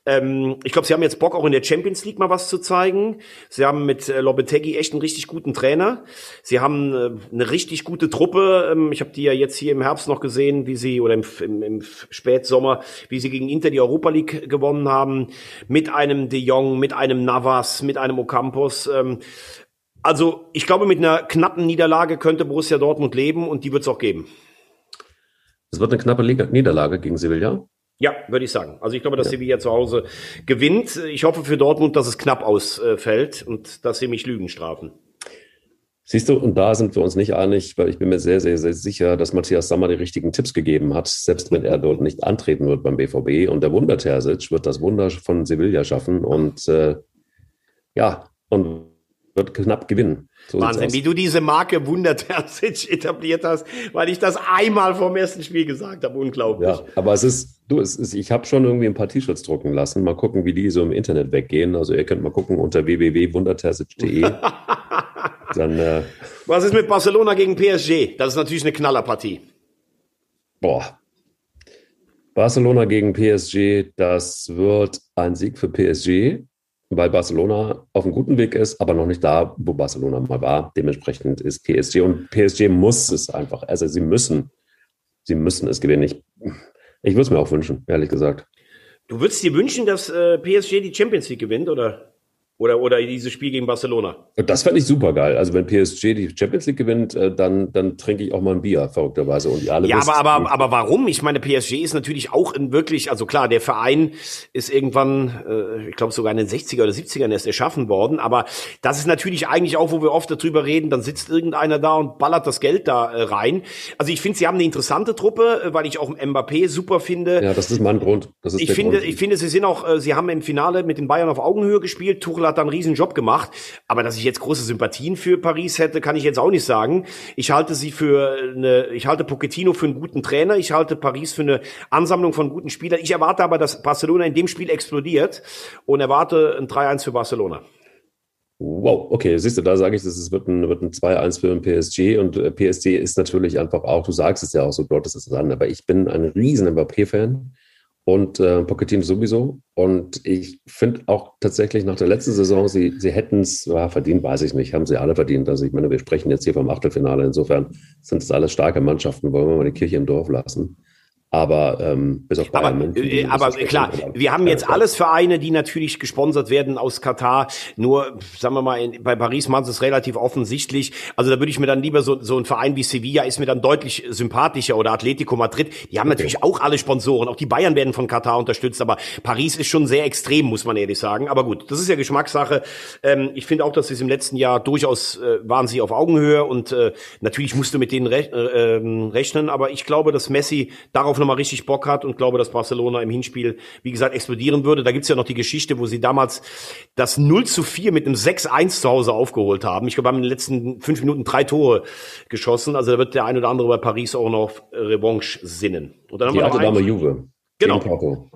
B: Ähm, ich glaube, sie haben jetzt Bock, auch in der Champions League mal was zu zeigen. Sie haben mit äh, Lopetegui echt einen richtig guten Trainer. Sie haben äh, eine richtig gute Truppe. Ähm, ich habe die ja jetzt hier im Herbst noch gesehen, wie sie, oder im, im, im Spätsommer, wie sie gegen Inter die Europa League gewonnen haben. Mit einem De Jong, mit einem Navas, mit einem Ocampos. Ähm, also ich glaube, mit einer knappen Niederlage könnte Borussia Dortmund leben und die wird es auch geben.
A: Es wird eine knappe Niederlage gegen Sevilla.
B: Ja, würde ich sagen. Also ich glaube, dass Sevilla zu Hause gewinnt. Ich hoffe für Dortmund, dass es knapp ausfällt und dass sie mich Lügen strafen.
A: Siehst du, und da sind wir uns nicht einig, weil ich bin mir sehr, sehr, sehr sicher, dass Matthias Sammer die richtigen Tipps gegeben hat, selbst wenn er dort nicht antreten wird beim BVB. Und der Wunder Terzic wird das Wunder von Sevilla schaffen und äh, ja, und wird knapp gewinnen. So
B: Wahnsinn, wie du diese Marke Wunder Terzic etabliert hast, weil ich das einmal vom ersten Spiel gesagt habe. Unglaublich.
A: Ja, aber es ist, du, es ist, ich habe schon irgendwie ein paar T-Shirts drucken lassen. Mal gucken, wie die so im Internet weggehen. Also ihr könnt mal gucken unter www.wunderterzic.de. <laughs> Dann, äh,
B: Was ist mit Barcelona gegen PSG? Das ist natürlich eine Knallerpartie.
A: boah. Barcelona gegen PSG, das wird ein Sieg für PSG, weil Barcelona auf einem guten Weg ist, aber noch nicht da, wo Barcelona mal war. Dementsprechend ist PSG und PSG muss es einfach. Also sie müssen sie müssen es gewinnen. Ich, ich würde es mir auch wünschen, ehrlich gesagt.
B: Du würdest dir wünschen, dass äh, PSG die Champions League gewinnt, oder? Oder, oder dieses Spiel gegen Barcelona.
A: Das fände ich super geil. Also wenn PSG die Champions League gewinnt, äh, dann, dann trinke ich auch mal ein Bier, verrückterweise. Und
B: alle ja, aber, aber, aber warum? Ich meine, PSG ist natürlich auch in wirklich, also klar, der Verein ist irgendwann, äh, ich glaube sogar in den 60er oder 70ern erst erschaffen worden. Aber das ist natürlich eigentlich auch, wo wir oft darüber reden, dann sitzt irgendeiner da und ballert das Geld da äh, rein. Also ich finde, sie haben eine interessante Truppe, äh, weil ich auch Mbappé super finde.
A: Ja, das ist mein Grund. Das ist
B: ich finde, Grund. ich finde, sie sind auch, äh, sie haben im Finale mit den Bayern auf Augenhöhe gespielt. Tuchel hat da einen riesen Job gemacht. Aber dass ich jetzt große Sympathien für Paris hätte, kann ich jetzt auch nicht sagen. Ich halte sie für eine, ich halte Pochettino für einen guten Trainer. Ich halte Paris für eine Ansammlung von guten Spielern. Ich erwarte aber, dass Barcelona in dem Spiel explodiert und erwarte ein 3-1 für Barcelona.
A: Wow, okay, siehst du, da sage ich, es wird ein, wird ein 2-1 für den PSG und äh, PSG ist natürlich einfach auch, du sagst es ja auch so, dort ist es an, aber ich bin ein riesen Mbappé-Fan und äh, Pochettino sowieso. Und ich finde auch tatsächlich nach der letzten Saison, sie, sie hätten es ja, verdient, weiß ich nicht, haben sie alle verdient. Also ich meine, wir sprechen jetzt hier vom Achtelfinale. Insofern sind es alles starke Mannschaften, wollen wir mal die Kirche im Dorf lassen. Aber ähm, bis auf
B: Bayern aber, München, äh, aber klar, wir haben jetzt alles Vereine, die natürlich gesponsert werden aus Katar. Nur, sagen wir mal, in, bei Paris machen sie es relativ offensichtlich. Also da würde ich mir dann lieber so, so ein Verein wie Sevilla ist mir dann deutlich sympathischer oder Atletico Madrid. Die haben okay. natürlich auch alle Sponsoren. Auch die Bayern werden von Katar unterstützt. Aber Paris ist schon sehr extrem, muss man ehrlich sagen. Aber gut, das ist ja Geschmackssache. Ähm, ich finde auch, dass sie es im letzten Jahr durchaus äh, waren sie auf Augenhöhe und äh, natürlich musst du mit denen rech äh, ähm, rechnen. Aber ich glaube, dass Messi darauf nochmal richtig Bock hat und glaube, dass Barcelona im Hinspiel, wie gesagt, explodieren würde. Da gibt's ja noch die Geschichte, wo sie damals das 0 zu 4 mit einem 6-1 zu Hause aufgeholt haben. Ich glaube, haben in den letzten fünf Minuten drei Tore geschossen. Also da wird der ein oder andere bei Paris auch noch Revanche sinnen.
A: Und dann haben die wir alte Dame Juve.
B: Genau.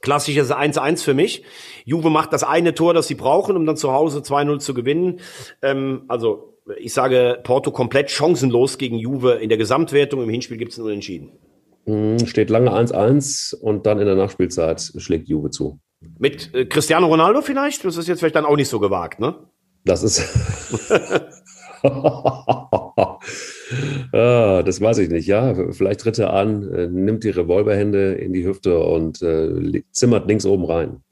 B: Klassisches 1-1 für mich. Juve macht das eine Tor, das sie brauchen, um dann zu Hause 2-0 zu gewinnen. Ähm, also ich sage Porto komplett chancenlos gegen Juve in der Gesamtwertung. Im Hinspiel gibt es ein Unentschieden.
A: Hm, steht lange 1-1 und dann in der Nachspielzeit schlägt Juve zu.
B: Mit äh, Cristiano Ronaldo vielleicht? Das ist jetzt vielleicht dann auch nicht so gewagt, ne?
A: Das ist. <laughs> ah, das weiß ich nicht, ja. Vielleicht tritt er an, äh, nimmt die Revolverhände in die Hüfte und äh, zimmert links oben rein.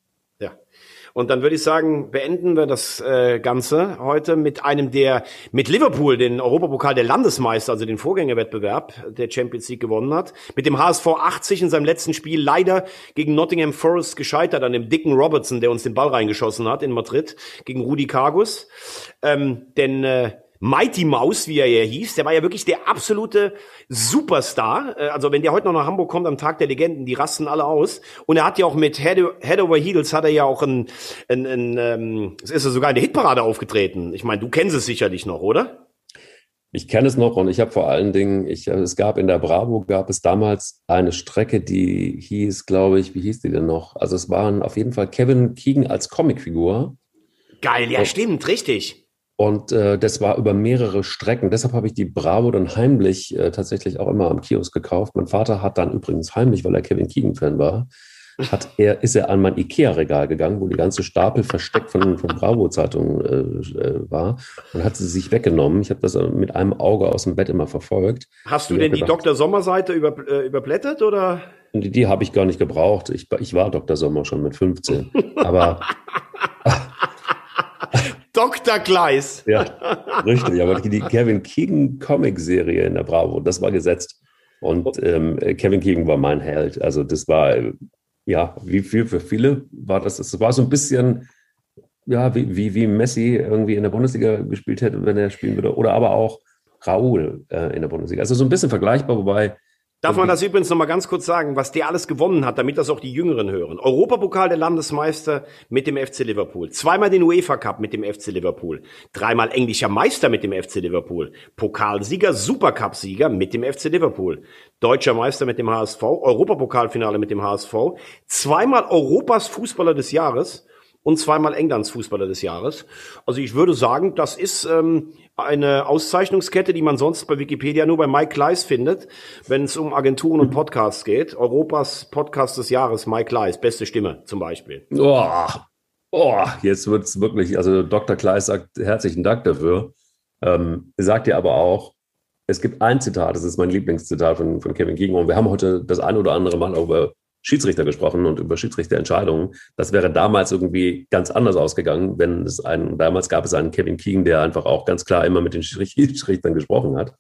B: Und dann würde ich sagen, beenden wir das äh, Ganze heute mit einem, der mit Liverpool den Europapokal der Landesmeister, also den Vorgängerwettbewerb der Champions League gewonnen hat. Mit dem HSV 80 in seinem letzten Spiel leider gegen Nottingham Forest gescheitert an dem dicken Robertson, der uns den Ball reingeschossen hat in Madrid gegen Rudi Kargus. Ähm, denn äh, Mighty Mouse, wie er ja hieß, der war ja wirklich der absolute Superstar. Äh, also wenn der heute noch nach Hamburg kommt am Tag der Legenden, die rasten alle aus. Und er hat ja auch mit Head, Head Over Heels hat er ja auch ein, ein, ein ähm, es ist er sogar in der Hitparade aufgetreten. Ich meine, du kennst es sicherlich noch, oder?
A: Ich kenne es noch und ich habe vor allen Dingen, ich, es gab in der Bravo, gab es damals eine Strecke, die hieß, glaube ich, wie hieß die denn noch? Also es waren auf jeden Fall Kevin Keegan als Comicfigur.
B: Geil, ja, und, stimmt, richtig.
A: Und äh, das war über mehrere Strecken. Deshalb habe ich die Bravo dann heimlich äh, tatsächlich auch immer am Kiosk gekauft. Mein Vater hat dann übrigens heimlich, weil er Kevin Keegan-Fan war, hat er, ist er an mein Ikea-Regal gegangen, wo die ganze Stapel versteckt von, von Bravo-Zeitungen äh, äh, war und hat sie sich weggenommen. Ich habe das mit einem Auge aus dem Bett immer verfolgt.
B: Hast du denn die Dr. Sommer-Seite über, äh, überblättert oder?
A: Die, die habe ich gar nicht gebraucht. Ich, ich war Dr. Sommer schon mit 15. Aber. <laughs>
B: Gleis.
A: Ja, richtig. Aber die Kevin Keegan Comic-Serie in der Bravo, das war gesetzt. Und ähm, Kevin Keegan war mein Held. Also das war, ja, wie viel für viele war das? Es war so ein bisschen, ja, wie, wie, wie Messi irgendwie in der Bundesliga gespielt hätte, wenn er spielen würde. Oder aber auch Raúl äh, in der Bundesliga. Also so ein bisschen vergleichbar, wobei
B: Darf man das übrigens noch mal ganz kurz sagen, was der alles gewonnen hat, damit das auch die Jüngeren hören? Europapokal der Landesmeister mit dem FC Liverpool, zweimal den UEFA Cup mit dem FC Liverpool, dreimal englischer Meister mit dem FC Liverpool, Pokalsieger, Supercup-Sieger mit dem FC Liverpool, deutscher Meister mit dem HSV, Europapokalfinale mit dem HSV, zweimal Europas Fußballer des Jahres und zweimal Englands Fußballer des Jahres. Also ich würde sagen, das ist ähm, eine Auszeichnungskette, die man sonst bei Wikipedia nur bei Mike Kleiss findet, wenn es um Agenturen und Podcasts geht. Europas Podcast des Jahres, Mike Kleiss, beste Stimme zum Beispiel.
A: Oh, oh jetzt wird's wirklich, also Dr. Kleiss sagt herzlichen Dank dafür. Ähm, sagt ja aber auch, es gibt ein Zitat, das ist mein Lieblingszitat von, von Kevin. Und wir haben heute das ein oder andere Mal über Schiedsrichter gesprochen und über Schiedsrichterentscheidungen. Das wäre damals irgendwie ganz anders ausgegangen, wenn es einen, damals gab es einen Kevin Keegan, der einfach auch ganz klar immer mit den <laughs> Schiedsrichtern gesprochen hat.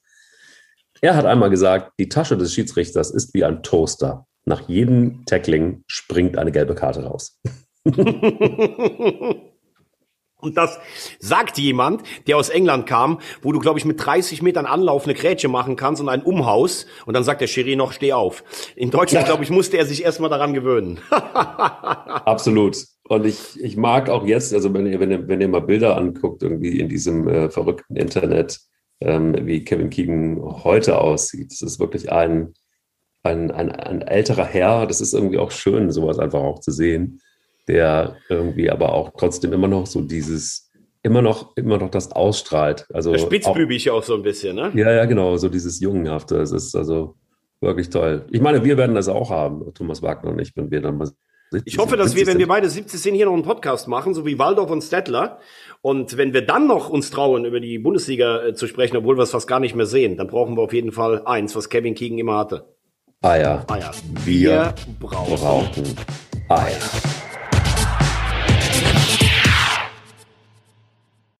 A: Er hat einmal gesagt, die Tasche des Schiedsrichters ist wie ein Toaster. Nach jedem Tackling springt eine gelbe Karte raus. <laughs>
B: Und das sagt jemand, der aus England kam, wo du, glaube ich, mit 30 Metern Anlauf eine Grätsche machen kannst und ein Umhaus. Und dann sagt der Schiri noch, steh auf. In Deutschland, <laughs> glaube ich, musste er sich erstmal daran gewöhnen. <laughs>
A: Absolut. Und ich, ich mag auch jetzt, also wenn ihr, wenn ihr, wenn ihr mal Bilder anguckt, irgendwie in diesem äh, verrückten Internet, ähm, wie Kevin Keegan heute aussieht. Das ist wirklich ein, ein, ein, ein älterer Herr. Das ist irgendwie auch schön, sowas einfach auch zu sehen der irgendwie aber auch trotzdem immer noch so dieses, immer noch, immer noch das ausstrahlt. Also
B: Spitzbübig auch, auch so ein bisschen, ne?
A: Ja, ja, genau, so dieses Jungenhafte. Es ist also wirklich toll. Ich meine, wir werden das auch haben, Thomas Wagner und ich, wenn wir dann mal
B: ich hoffe, dass wir, wenn wir beide 70 sind, hier noch einen Podcast machen, so wie Waldorf und Stettler. Und wenn wir dann noch uns trauen, über die Bundesliga äh, zu sprechen, obwohl wir es fast gar nicht mehr sehen, dann brauchen wir auf jeden Fall eins, was Kevin Keegan immer hatte.
A: Eier.
B: Eier.
A: Wir, wir brauchen, brauchen Eier.